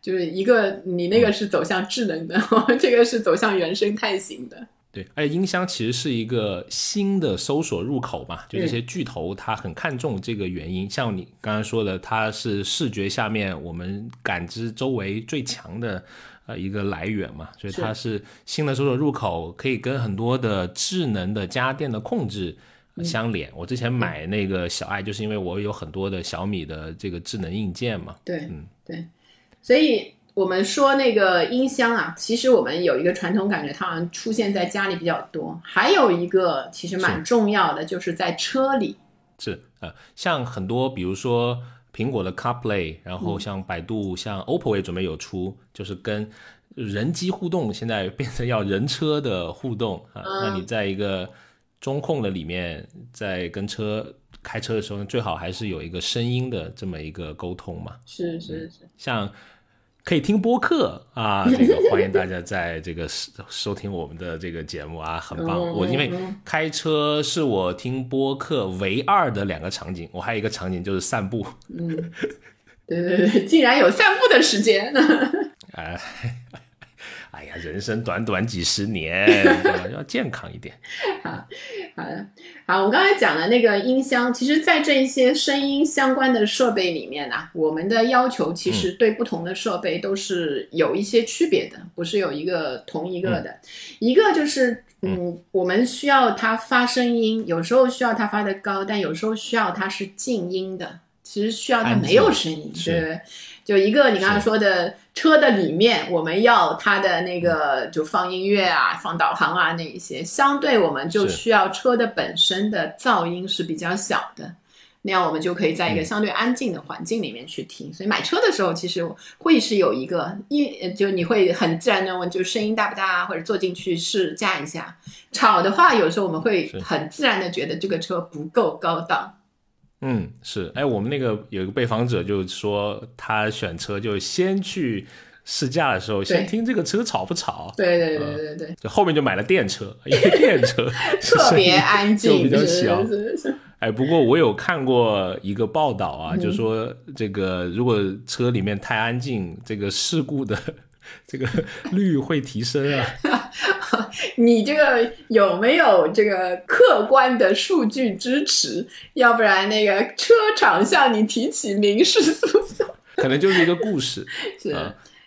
就是一个你那嗯个是走向智能的，*laughs* 这个是走向原生态型的。对，而且音箱其实是一个新的搜索入口嘛，就这些巨头他很看重这个原因。像你刚刚说的，它是视觉下面我们感知周围最强的呃一个来源嘛，所以它是新的搜索入口，可以跟很多的智能的家电的控制。呃相连，我之前买那个小爱，就是因为我有很多的小米的这个智能硬件嘛。对，嗯对，所以我们说那个音箱啊，其实我们有一个传统感觉，它好像出现在家里比较多。还有一个其实蛮重要的，就是在车里。是呃，像很多比如说苹果的 CarPlay，然后像百度、像 OPPO 也准备有出，就是跟人机互动，现在变成要人车的互动啊。那你在一个中控的里面，在跟车开车的时候，最好还是有一个声音的这么一个沟通嘛。是是是，像可以听播客啊，*laughs* 这个欢迎大家在这个收收听我们的这个节目啊，*laughs* 很棒。我因为开车是我听播客唯二的两个场景，我还有一个场景就是散步。嗯，对对对，竟然有散步的时间。*laughs* 哎。哎呀，*laughs* 人生短短几十年，*laughs* 要健康一点。*laughs* 好，好的，好。我刚才讲的那个音箱，其实，在这一些声音相关的设备里面呢，我们的要求其实对不同的设备都是有一些区别的，不是有一个同一个的。一个就是，嗯，我们需要它发声音，有时候需要它发的高，但有时候需要它是静音的。其实需要它没有声音，对。就一个你刚才说的车的里面，我们要它的那个就放音乐啊、放导航啊那一些，相对我们就需要车的本身的噪音是比较小的，那样我们就可以在一个相对安静的环境里面去听。所以买车的时候，其实会是有一个一就你会很自然的问，就声音大不大啊，或者坐进去试驾一下。吵的话，有时候我们会很自然的觉得这个车不够高档。嗯，是，哎，我们那个有一个被访者就说，他选车就先去试驾的时候，先听这个车吵不吵。对对对对对，就后面就买了电车，*laughs* 因为电车 *laughs* 特别安静，*laughs* 就比较小。哎，不过我有看过一个报道啊，就说这个如果车里面太安静，这个事故的。*laughs* 这个 *laughs* 率会提升啊！*laughs* 你这个有没有这个客观的数据支持？要不然那个车厂向你提起民事诉讼，可能就是一个故事。是，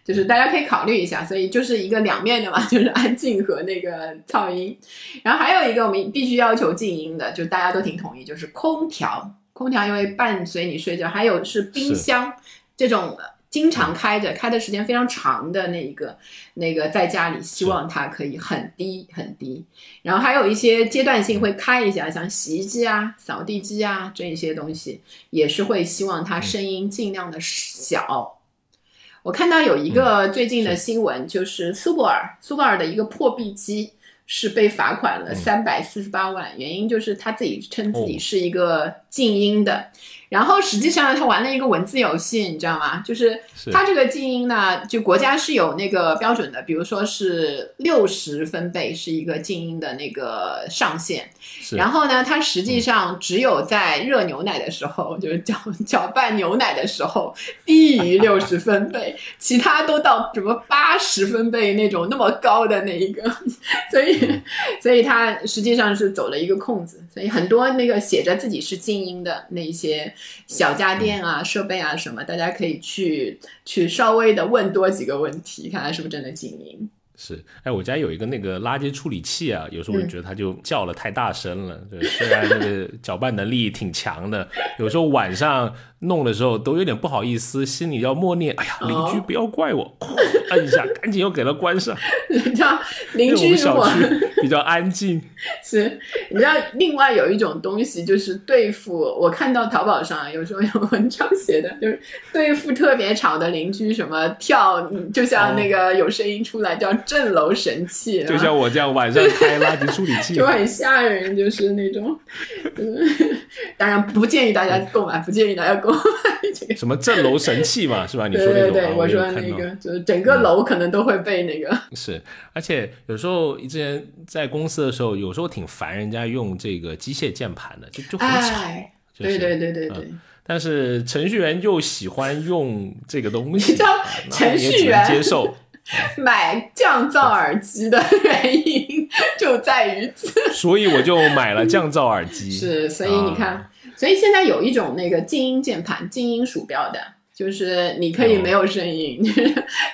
就是大家可以考虑一下。所以就是一个两面的嘛，就是安静和那个噪音。然后还有一个我们必须要求静音的，就大家都挺同意，就是空调。空调因为伴随你睡觉，还有是冰箱这种。经常开着，开的时间非常长的那一个，那个在家里希望它可以很低很低，然后还有一些阶段性会开一下，像洗衣机啊、扫地机啊这一些东西，也是会希望它声音尽量的小。我看到有一个最近的新闻，就是苏泊尔，苏泊尔的一个破壁机是被罚款了三百四十八万，原因就是他自己称自己是一个静音的。然后实际上他玩了一个文字游戏，你知道吗？就是他这个静音呢，就国家是有那个标准的，比如说是六十分贝是一个静音的那个上限。然后呢，它实际上只有在热牛奶的时候，就是搅搅拌牛奶的时候低于六十分贝，其他都到什么八十分贝那种那么高的那一个，所以 *laughs* 所以它实际上是走了一个空子，所以很多那个写着自己是静音的那些。小家电啊，设备啊，什么，大家可以去去稍微的问多几个问题，看看是不是真的静音。是，哎，我家有一个那个垃圾处理器啊，有时候我觉得它就叫了太大声了，对，虽然那个搅拌能力挺强的，有时候晚上。弄的时候都有点不好意思，心里要默念：“哎呀，邻居不要怪我。”按一下，赶紧又给它关上。*laughs* 你知道，邻居小区比较安静。*laughs* 是，你知道，另外有一种东西就是对付。我看到淘宝上有时候有文章写的，就是对付特别吵的邻居，什么跳，就像那个有声音出来叫震楼神器。*laughs* 就像我这样晚上开垃圾处理器，就很吓人，就是那种。当然不建议大家购买，不建议大家购。什么镇楼神器嘛，是吧？你说那种，对对对，我说那个，就是整个楼可能都会被那个。*laughs* 是，而且有时候之前在公司的时候，有时候挺烦人家用这个机械键盘的，就就很吵。对对对对对。但是程序员又喜欢用这个东西，*laughs* 你知道程序员接受 *laughs* 买降噪耳机的原因就在于此。所以我就买了降噪耳机。是，所以你看。所以现在有一种那个静音键盘、静音鼠标的，就是你可以没有声音，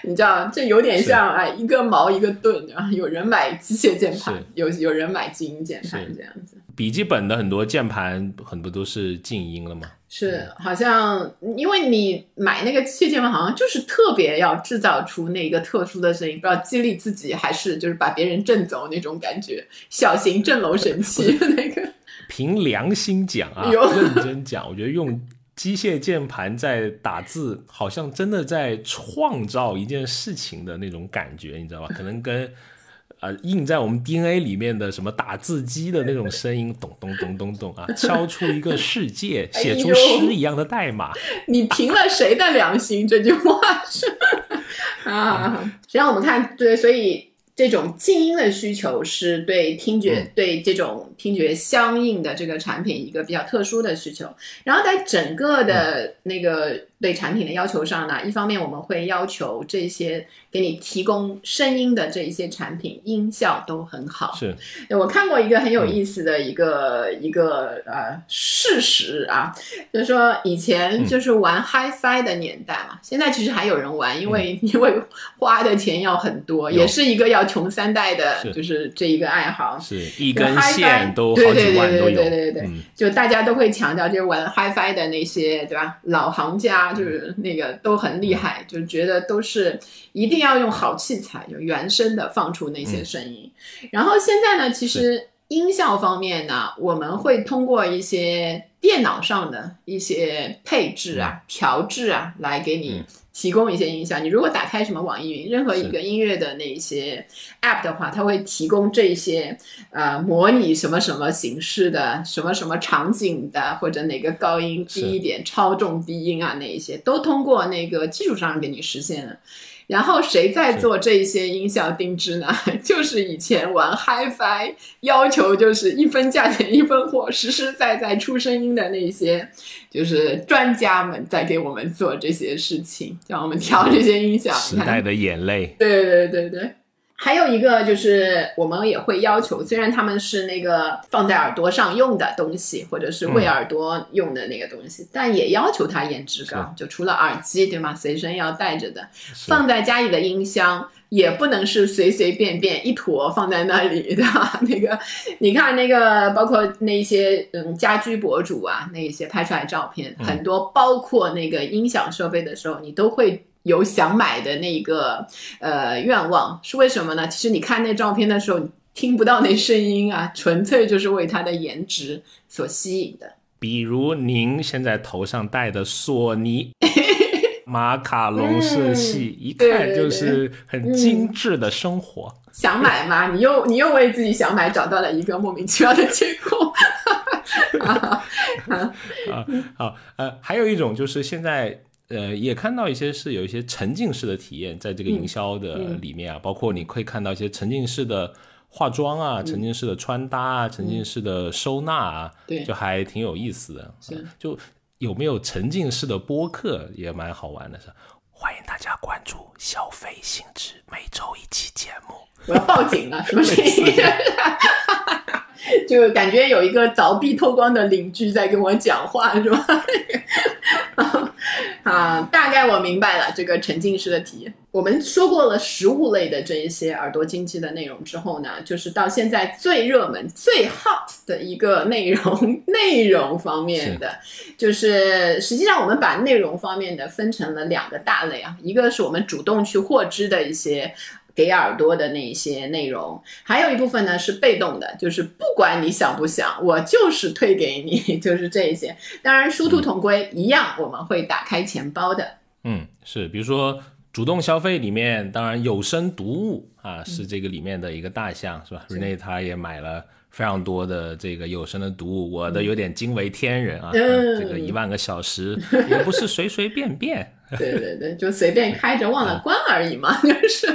你知道，这有点像哎，一个矛一个盾，有人买机械键盘，有有人买静音键盘这样子。笔记本的很多键盘很多都是静音了吗？是，好像因为你买那个机械键盘，好像就是特别要制造出那个特殊的声音，不知道激励自己还是就是把别人震走那种感觉，小型震楼神器 *laughs* 那个。凭良心讲啊，认真讲，*laughs* 我觉得用机械键盘在打字，好像真的在创造一件事情的那种感觉，你知道吧？*laughs* 可能跟呃印在我们 DNA 里面的什么打字机的那种声音，咚咚咚咚咚啊，*laughs* 敲出一个世界，写出诗一样的代码。你凭了谁的良心？这句话是。啊，实际上我们看对，所以。这种静音的需求是对听觉、对这种听觉相应的这个产品一个比较特殊的需求。然后在整个的那个对产品的要求上呢，一方面我们会要求这些给你提供声音的这一些产品音效都很好。是，我看过一个很有意思的一个一个呃事实啊，就是说以前就是玩 HiFi 的年代嘛，现在其实还有人玩，因为 *laughs* 因为花的钱要很多，也是一个要。穷三代的，就是这一个爱好，是一根线都好几万都有。对对对对对，就大家都会强调，就是玩 HiFi 的那些，对吧？老行家就是那个都很厉害，就觉得都是一定要用好器材，就原声的放出那些声音。然后现在呢，其实音效方面呢，我们会通过一些电脑上的一些配置啊、调制啊，来给你。提供一些音效，你如果打开什么网易云，任何一个音乐的那一些 app 的话，它会提供这些呃模拟什么什么形式的什么什么场景的，或者哪个高音低一点、超重低音啊，那一些都通过那个技术上给你实现了。然后谁在做这些音效定制呢？*laughs* 就是以前玩 HiFi 要求就是一分价钱一分货，实实在在出声音的那些，就是专家们在给我们做这些事情，叫我们调这些音响。时代的眼泪。对对对对。还有一个就是，我们也会要求，虽然他们是那个放在耳朵上用的东西，或者是为耳朵用的那个东西，但也要求它颜值高。就除了耳机，对吗？随身要带着的，放在家里的音箱也不能是随随便便一坨放在那里的。*laughs* 那个，你看那个，包括那些嗯家居博主啊，那些拍出来照片，很多包括那个音响设备的时候，你都会。有想买的那个呃愿望是为什么呢？其实你看那照片的时候，你听不到那声音啊，纯粹就是为它的颜值所吸引的。比如您现在头上戴的索尼 *laughs* 马卡龙色系，一看就是很精致的生活。想买吗？*laughs* 你又你又为自己想买找到了一个莫名其妙的借口。*laughs* 啊好呃，还有一种就是现在。呃，也看到一些是有一些沉浸式的体验，在这个营销的里面啊，包括你可以看到一些沉浸式的化妆啊，沉浸式的穿搭啊，沉浸式的收纳啊，对，就还挺有意思的。就有没有沉浸式的播客也蛮好玩的，是欢迎大家关注消费性质每周一期节目。我要报警了，什么声音？*laughs* 就感觉有一个凿壁偷光的邻居在跟我讲话，是吧？*laughs* 啊，大概我明白了这个沉浸式的体验。我们说过了食物类的这一些耳朵经济的内容之后呢，就是到现在最热门、最 hot 的一个内容，内容方面的，就是实际上我们把内容方面的分成了两个大类啊，一个是我们主动去获知的一些。给耳朵的那些内容，还有一部分呢是被动的，就是不管你想不想，我就是推给你，*laughs* 就是这些。当然殊途同归，一样我们会打开钱包的。嗯，是，比如说主动消费里面，当然有声读物啊是这个里面的一个大项，是吧？Rene 他也买了非常多的这个有声的读物，我的有点惊为天人啊，这个一万个小时 *laughs* 也不是随随便便。*laughs* 对对对，就随便开着忘了关而已嘛，*laughs* 就是。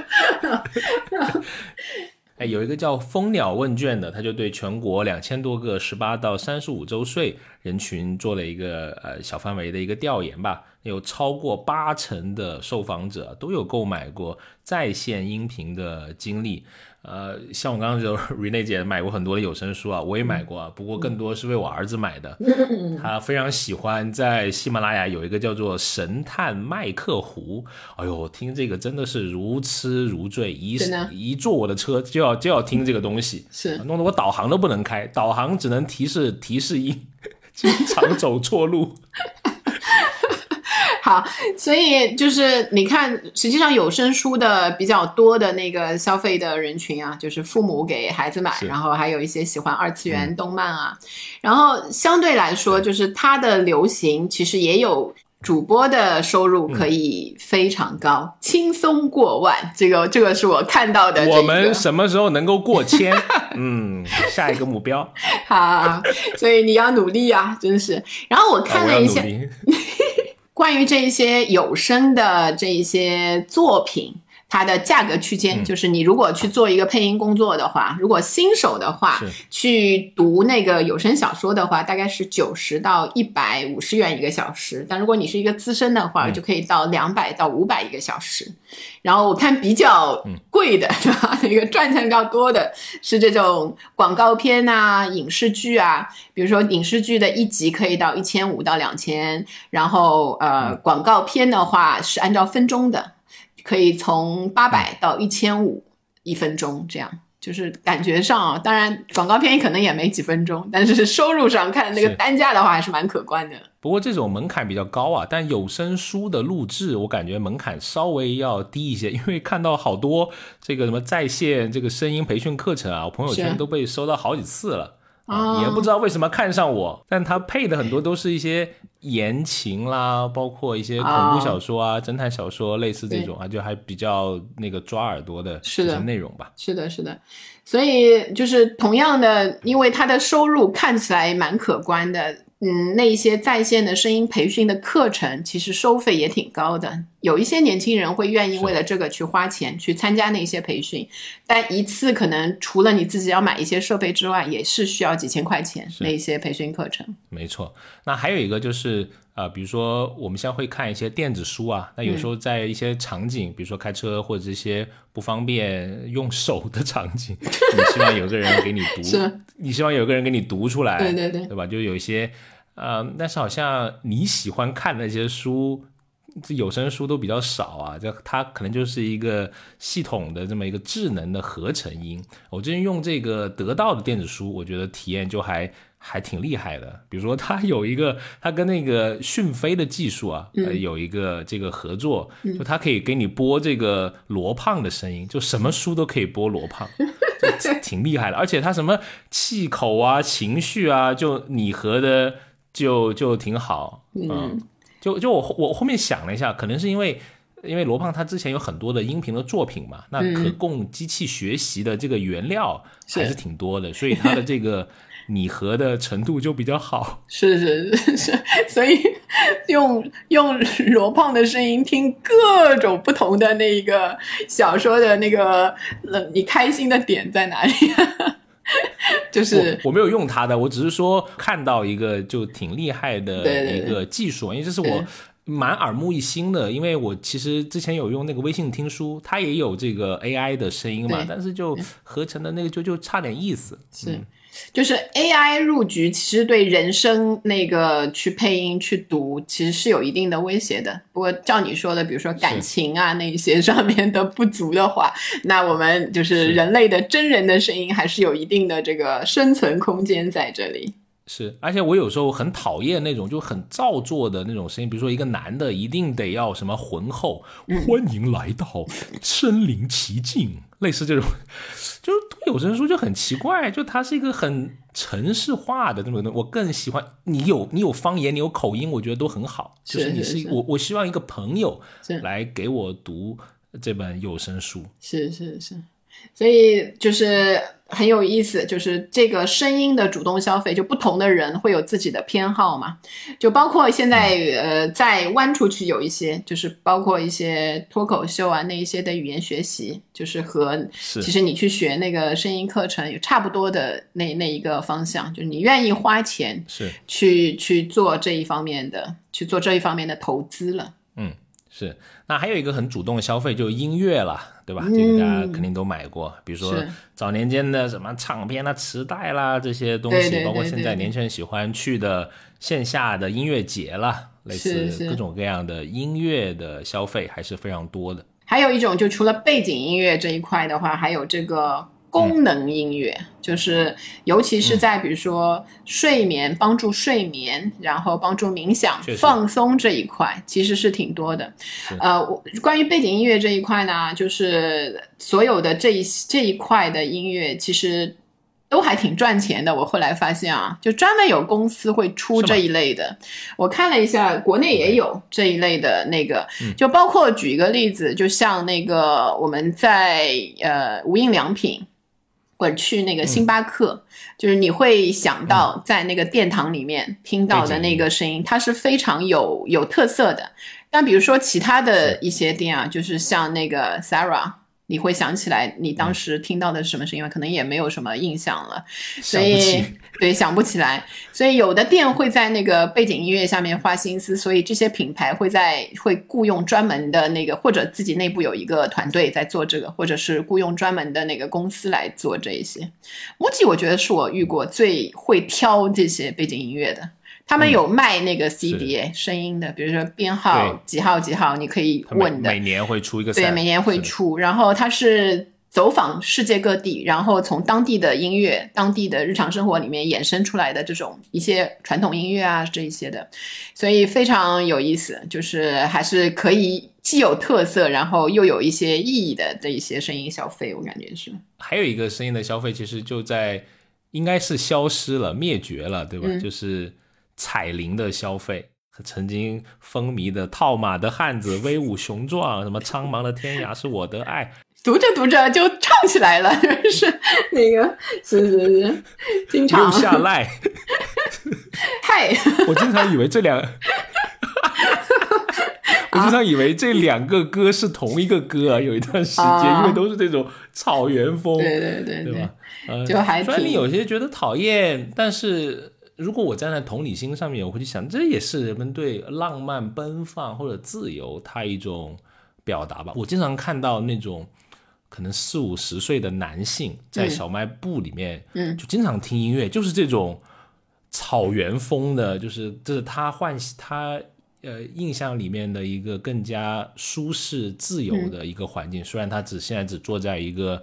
哎，有一个叫蜂鸟问卷的，他就对全国两千多个十八到三十五周岁人群做了一个呃小范围的一个调研吧，有超过八成的受访者都有购买过在线音频的经历。呃，像我刚刚就 *laughs* Rene 姐买过很多的有声书啊，我也买过啊，不过更多是为我儿子买的。他非常喜欢在喜马拉雅有一个叫做神探麦克胡，哎呦，听这个真的是如痴如醉，一 *laughs* 一坐我的车就要就要听这个东西，是。弄得我导航都不能开，导航只能提示提示音，经常走错路。*laughs* 好，所以就是你看，实际上有声书的比较多的那个消费的人群啊，就是父母给孩子买，然后还有一些喜欢二次元动漫啊，然后相对来说，就是它的流行其实也有主播的收入可以非常高，轻松过万。这个这个是我看到的。我们什么时候能够过千？嗯，下一个目标。*laughs* 好，所以你要努力啊，真是。然后我看了一下。关于这一些有声的这一些作品。它的价格区间就是你如果去做一个配音工作的话，如果新手的话去读那个有声小说的话，大概是九十到一百五十元一个小时。但如果你是一个资深的话，就可以到两百到五百一个小时。然后我看比较贵的，*laughs* 那个赚钱比较多的是这种广告片啊、影视剧啊，比如说影视剧的一集可以到一千五到两千，然后呃广告片的话是按照分钟的。可以从八百到一千五一分钟，这样就是感觉上啊。当然，广告片可能也没几分钟，但是收入上看那个单价的话，还是蛮可观的。不过这种门槛比较高啊，但有声书的录制，我感觉门槛稍微要低一些，因为看到好多这个什么在线这个声音培训课程啊，我朋友圈都被收到好几次了。啊，也不知道为什么看上我，但他配的很多都是一些言情啦，包括一些恐怖小说啊、侦探小说，类似这种啊，就还比较那个抓耳朵的是的内容吧。是的，是的，所以就是同样的，因为他的收入看起来蛮可观的。嗯，那一些在线的声音培训的课程，其实收费也挺高的。有一些年轻人会愿意为了这个去花钱去参加那些培训，但一次可能除了你自己要买一些设备之外，也是需要几千块钱那些培训课程。没错，那还有一个就是呃，比如说我们现在会看一些电子书啊，那有时候在一些场景，比如说开车或者这些不方便用手的场景，你希望有个人给你读，*laughs* 你希望有个人给你读出来，对对对，对吧？就有一些。呃，但是好像你喜欢看那些书，这有声书都比较少啊。这它可能就是一个系统的这么一个智能的合成音。我最近用这个得到的电子书，我觉得体验就还还挺厉害的。比如说，它有一个，它跟那个讯飞的技术啊，有一个这个合作，就它可以给你播这个罗胖的声音，就什么书都可以播罗胖，*laughs* 挺厉害的。而且它什么气口啊、情绪啊，就拟合的。就就挺好，嗯，就就我我后面想了一下，可能是因为因为罗胖他之前有很多的音频的作品嘛，那可供机器学习的这个原料还是挺多的，所以他的这个 *laughs* 拟合的程度就比较好。是是是是，所以用用罗胖的声音听各种不同的那个小说的那个，你开心的点在哪里？*laughs* 就是我没有用它的，我只是说看到一个就挺厉害的一个技术，因为这是我蛮耳目一新的。因为我其实之前有用那个微信听书，它也有这个 AI 的声音嘛，但是就合成的那个就就差点意思。是。就是 AI 入局，其实对人声那个去配音去读，其实是有一定的威胁的。不过照你说的，比如说感情啊那些上面的不足的话，那我们就是人类的真人的声音，还是有一定的这个生存空间在这里。是，而且我有时候很讨厌那种就很造作的那种声音，比如说一个男的一定得要什么浑厚，欢迎来到 *laughs* 身临其境，类似这种，就是读有声书就很奇怪，就它是一个很城市化的那种，我更喜欢你有你有方言，你有口音，我觉得都很好。就是你是我，我希望一个朋友来给我读这本有声书。是是是。所以就是很有意思，就是这个声音的主动消费，就不同的人会有自己的偏好嘛。就包括现在呃，在弯出去有一些，就是包括一些脱口秀啊那一些的语言学习，就是和其实你去学那个声音课程有差不多的那那一个方向，就是你愿意花钱是去去做这一方面的去做这一方面的投资了。嗯，是。那还有一个很主动的消费，就是音乐了。对吧？这个大家肯定都买过，比如说早年间的什么唱片啦、磁带啦这些东西，包括现在年轻人喜欢去的线下的音乐节啦，类似各种各样的音乐的消费还是非常多的。还有一种，就除了背景音乐这一块的话，还有这个。功能音乐就是，尤其是在比如说睡眠、帮助睡眠，然后帮助冥想、放松这一块，其实是挺多的。呃，关于背景音乐这一块呢，就是所有的这一这一块的音乐，其实都还挺赚钱的。我后来发现啊，就专门有公司会出这一类的。我看了一下，国内也有这一类的那个，就包括举一个例子，就像那个我们在呃无印良品。或者去那个星巴克，就是你会想到在那个殿堂里面听到的那个声音，它是非常有有特色的。但比如说其他的一些店啊，就是像那个 Sarah。你会想起来你当时听到的是什么声音吗？可能也没有什么印象了，所以 *laughs* 对想不起来。所以有的店会在那个背景音乐下面花心思，所以这些品牌会在会雇佣专门的那个，或者自己内部有一个团队在做这个，或者是雇佣专门的那个公司来做这一些。MUJI 我觉得是我遇过最会挑这些背景音乐的。他们有卖那个 CD 声音的，比如说编号几号几号，你可以问的。每年会出一个。对，每年会出。然后它是走访世界各地，然后从当地的音乐、当地的日常生活里面衍生出来的这种一些传统音乐啊这一些的，所以非常有意思。就是还是可以既有特色，然后又有一些意义的这一些声音消费，我感觉是。还有一个声音的消费，其实就在应该是消失了、灭绝了，对吧？就是。彩铃的消费，曾经风靡的套马的汉子威武雄壮，什么苍茫的天涯是我的爱，*laughs* 读着读着就唱起来了，就 *laughs* 是那个是是是，经常下赖，*laughs* 嗨，我经常以为这两，我经常以为这两个歌是同一个歌啊，有一段时间，因为都是这种草原风，对对对对吧？呃，就还虽然你有些觉得讨厌，但是。如果我站在同理心上面，我会去想，这也是人们对浪漫、奔放或者自由他一种表达吧。我经常看到那种可能四五十岁的男性在小卖部里面，嗯，就经常听音乐，就是这种草原风的，就是这是他唤他呃印象里面的一个更加舒适、自由的一个环境。虽然他只现在只坐在一个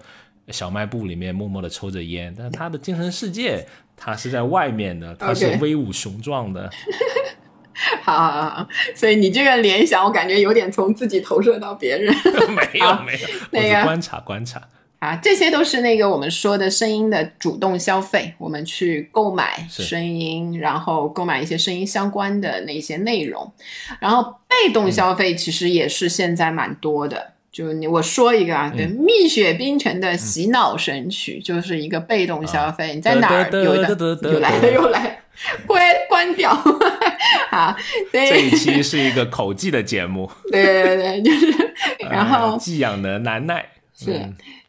小卖部里面默默的抽着烟，但是他的精神世界。他是在外面的，他是威武雄壮的。*laughs* 好好好，所以你这个联想，我感觉有点从自己投射到别人。*laughs* 没有没有，那个观察观察啊，这些都是那个我们说的声音的主动消费，我们去购买声音，然后购买一些声音相关的那些内容。然后被动消费其实也是现在蛮多的。就你我说一个啊，对，蜜雪冰城的洗脑神曲就是一个被动消费，你在哪儿有的又来的又来，关关掉。*laughs* 好，这一期是一个口技的节目，对对对，就是 *laughs* 然后寄养的难耐。是。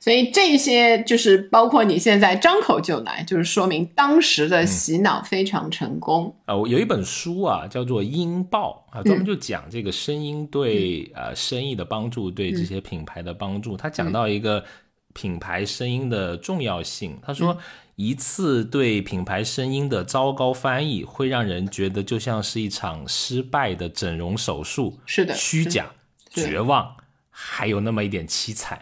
所以这些就是包括你现在张口就来，就是说明当时的洗脑非常成功。呃，有一本书啊，叫做《音爆》啊，专门就讲这个声音对呃生意的帮助，对这些品牌的帮助。他讲到一个品牌声音的重要性。他说，一次对品牌声音的糟糕翻译，会让人觉得就像是一场失败的整容手术，是的，虚假、绝望，还有那么一点凄惨。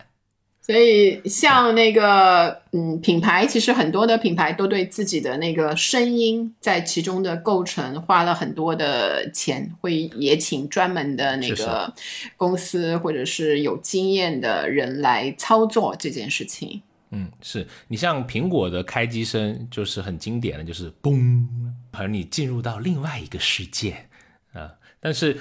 所以，像那个，嗯，品牌其实很多的品牌都对自己的那个声音在其中的构成花了很多的钱，会也请专门的那个公司或者是有经验的人来操作这件事情。嗯，是你像苹果的开机声就是很经典的，就是嘣，而你进入到另外一个世界啊，但是。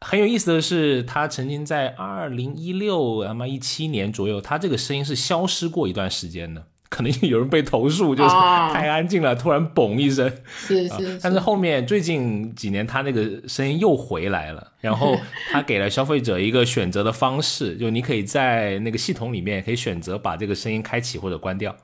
很有意思的是，他曾经在二零一六、他妈一七年左右，他这个声音是消失过一段时间的，可能有人被投诉，就是太安静了，突然嘣一声。是是。但是后面最近几年，他那个声音又回来了，然后 *laughs* 他给了消费者一个选择的方式，就你可以在那个系统里面可以选择把这个声音开启或者关掉。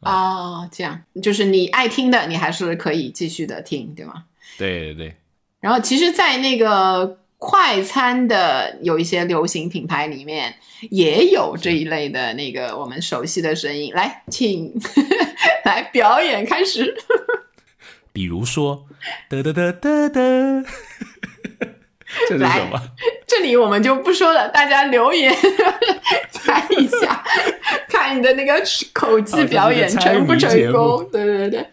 哦，这样，就是你爱听的，你还是可以继续的听，对吗？对对对。然后，其实，在那个。快餐的有一些流行品牌里面也有这一类的那个我们熟悉的声音，来，请 *laughs* 来表演开始。比如说，得得得得得，*laughs* 这是什么？这里我们就不说了，大家留言 *laughs* 猜一下。*laughs* 看你的那个口技表演成不成功？对对对，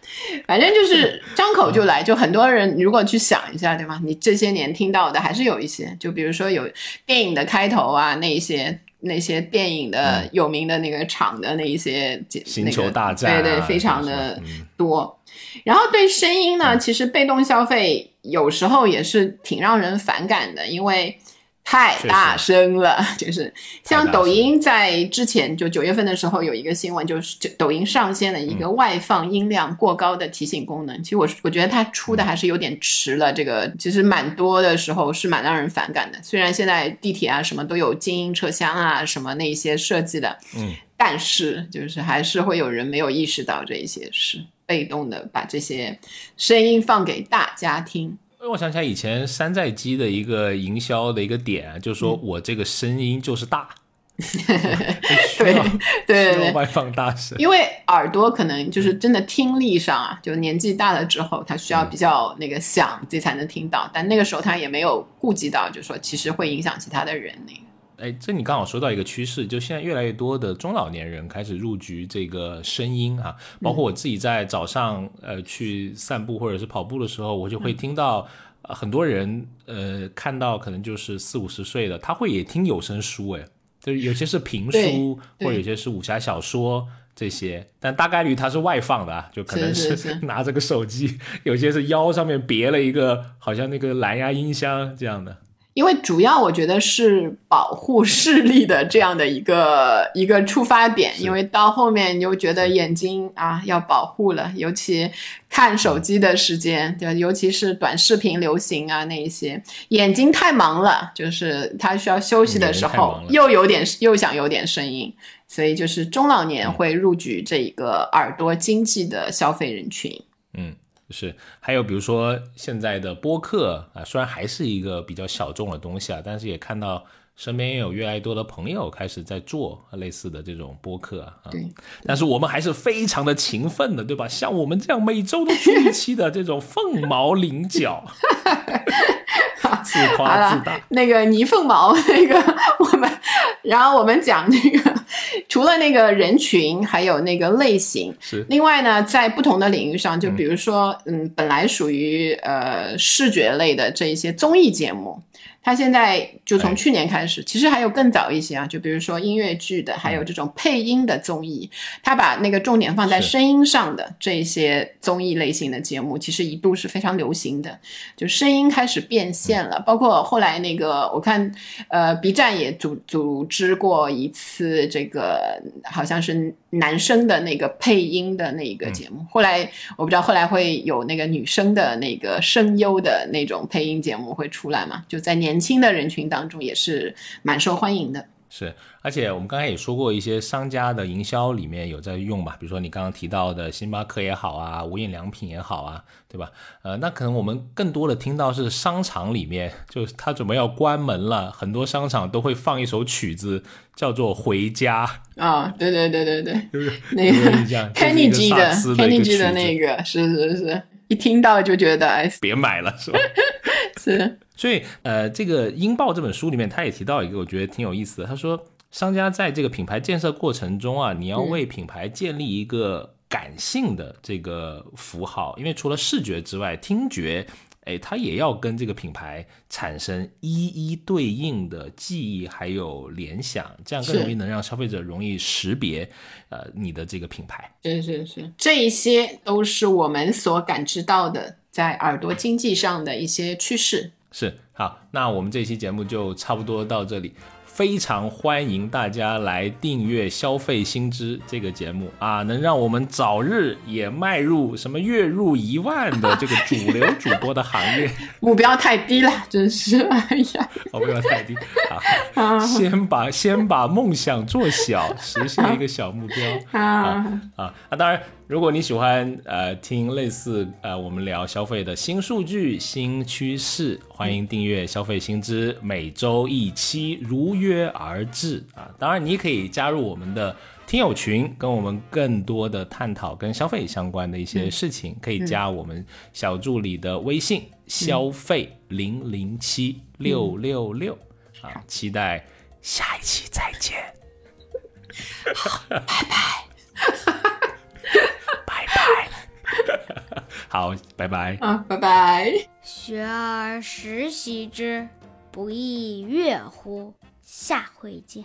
反正就是张口就来。就很多人如果去想一下，对吗？你这些年听到的还是有一些，就比如说有电影的开头啊，那一些那些电影的有名的那个场的那一些星球大战，对对，非常的多。然后对声音呢，其实被动消费有时候也是挺让人反感的，因为。太大声了，*laughs* 就是像抖音在之前就九月份的时候有一个新闻，就是抖音上线了一个外放音量过高的提醒功能。其实我我觉得它出的还是有点迟了，这个其实蛮多的时候是蛮让人反感的。虽然现在地铁啊什么都有静音车厢啊什么那些设计的，嗯，但是就是还是会有人没有意识到这一些是被动的把这些声音放给大家听。我想起来以前山寨机的一个营销的一个点，就是说我这个声音就是大，*laughs* 对 *laughs* 对对，外放大声。因为耳朵可能就是真的听力上啊，就年纪大了之后，他需要比较那个响，自己才能听到。但那个时候他也没有顾及到，就是说其实会影响其他的人那个。哎，这你刚好说到一个趋势，就现在越来越多的中老年人开始入局这个声音啊，包括我自己在早上呃去散步或者是跑步的时候，我就会听到很多人呃看到可能就是四五十岁的，他会也听有声书，哎，就是有些是评书，或者有些是武侠小说这些，但大概率他是外放的，就可能是 *laughs* 拿着个手机，有些是腰上面别了一个好像那个蓝牙音箱这样的。因为主要我觉得是保护视力的这样的一个一个出发点，因为到后面你就觉得眼睛啊要保护了，尤其看手机的时间，对，尤其是短视频流行啊那一些，眼睛太忙了，就是他需要休息的时候又有点又想有点声音，所以就是中老年会入局这一个耳朵经济的消费人群，嗯。是，还有比如说现在的播客啊，虽然还是一个比较小众的东西啊，但是也看到身边也有越来越多的朋友开始在做类似的这种播客啊。对，但是我们还是非常的勤奋的，对吧？像我们这样每周都出一期的这种凤毛麟角，*laughs* 自夸自大。那个泥凤毛，*laughs* 那个我们，然后我们讲那个。除了那个人群，还有那个类型。是。另外呢，在不同的领域上，就比如说，嗯，本来属于呃视觉类的这一些综艺节目。他现在就从去年开始，其实还有更早一些啊，就比如说音乐剧的，还有这种配音的综艺，他把那个重点放在声音上的这些综艺类型的节目，其实一度是非常流行的，就声音开始变现了。包括后来那个，我看呃 B 站也组组织过一次这个，好像是男生的那个配音的那个节目。后来我不知道后来会有那个女生的那个声优的那种配音节目会出来嘛？就在年。年轻的人群当中也是蛮受欢迎的。是，而且我们刚才也说过，一些商家的营销里面有在用嘛，比如说你刚刚提到的星巴克也好啊，无印良品也好啊，对吧？呃，那可能我们更多的听到是商场里面，就是他准备要关门了，很多商场都会放一首曲子，叫做《回家》啊，对对对对对，就是那个 Kenny G 的 Kenny G 的那个，是是是，一听到就觉得哎，别买了，是吧？*laughs* *laughs* 是。所以，呃，这个《英报》这本书里面，他也提到一个，我觉得挺有意思的。他说，商家在这个品牌建设过程中啊，你要为品牌建立一个感性的这个符号，因为除了视觉之外，听觉，哎，它也要跟这个品牌产生一一对应的记忆还有联想，这样更容易能让消费者容易识别，呃，你的这个品牌。是是是，这一些都是我们所感知到的在耳朵经济上的一些趋势。是好，那我们这期节目就差不多到这里。非常欢迎大家来订阅《消费新知》这个节目啊，能让我们早日也迈入什么月入一万的这个主 *laughs* 流主播的行业。*laughs* 目标太低了，真是哎呀！目标太低 *laughs* 啊，先把先把梦想做小，实现一个小目标啊啊！那当然。如果你喜欢呃听类似呃我们聊消费的新数据、新趋势，欢迎订阅消费新知，每周一期，如约而至啊！当然，你可以加入我们的听友群，跟我们更多的探讨跟消费相关的一些事情，可以加我们小助理的微信消费零零七六六六啊！期待下一期再见，*laughs* 好，拜拜。*laughs* 好，拜拜。啊，拜拜。学而时习之，不亦乐乎？下回见。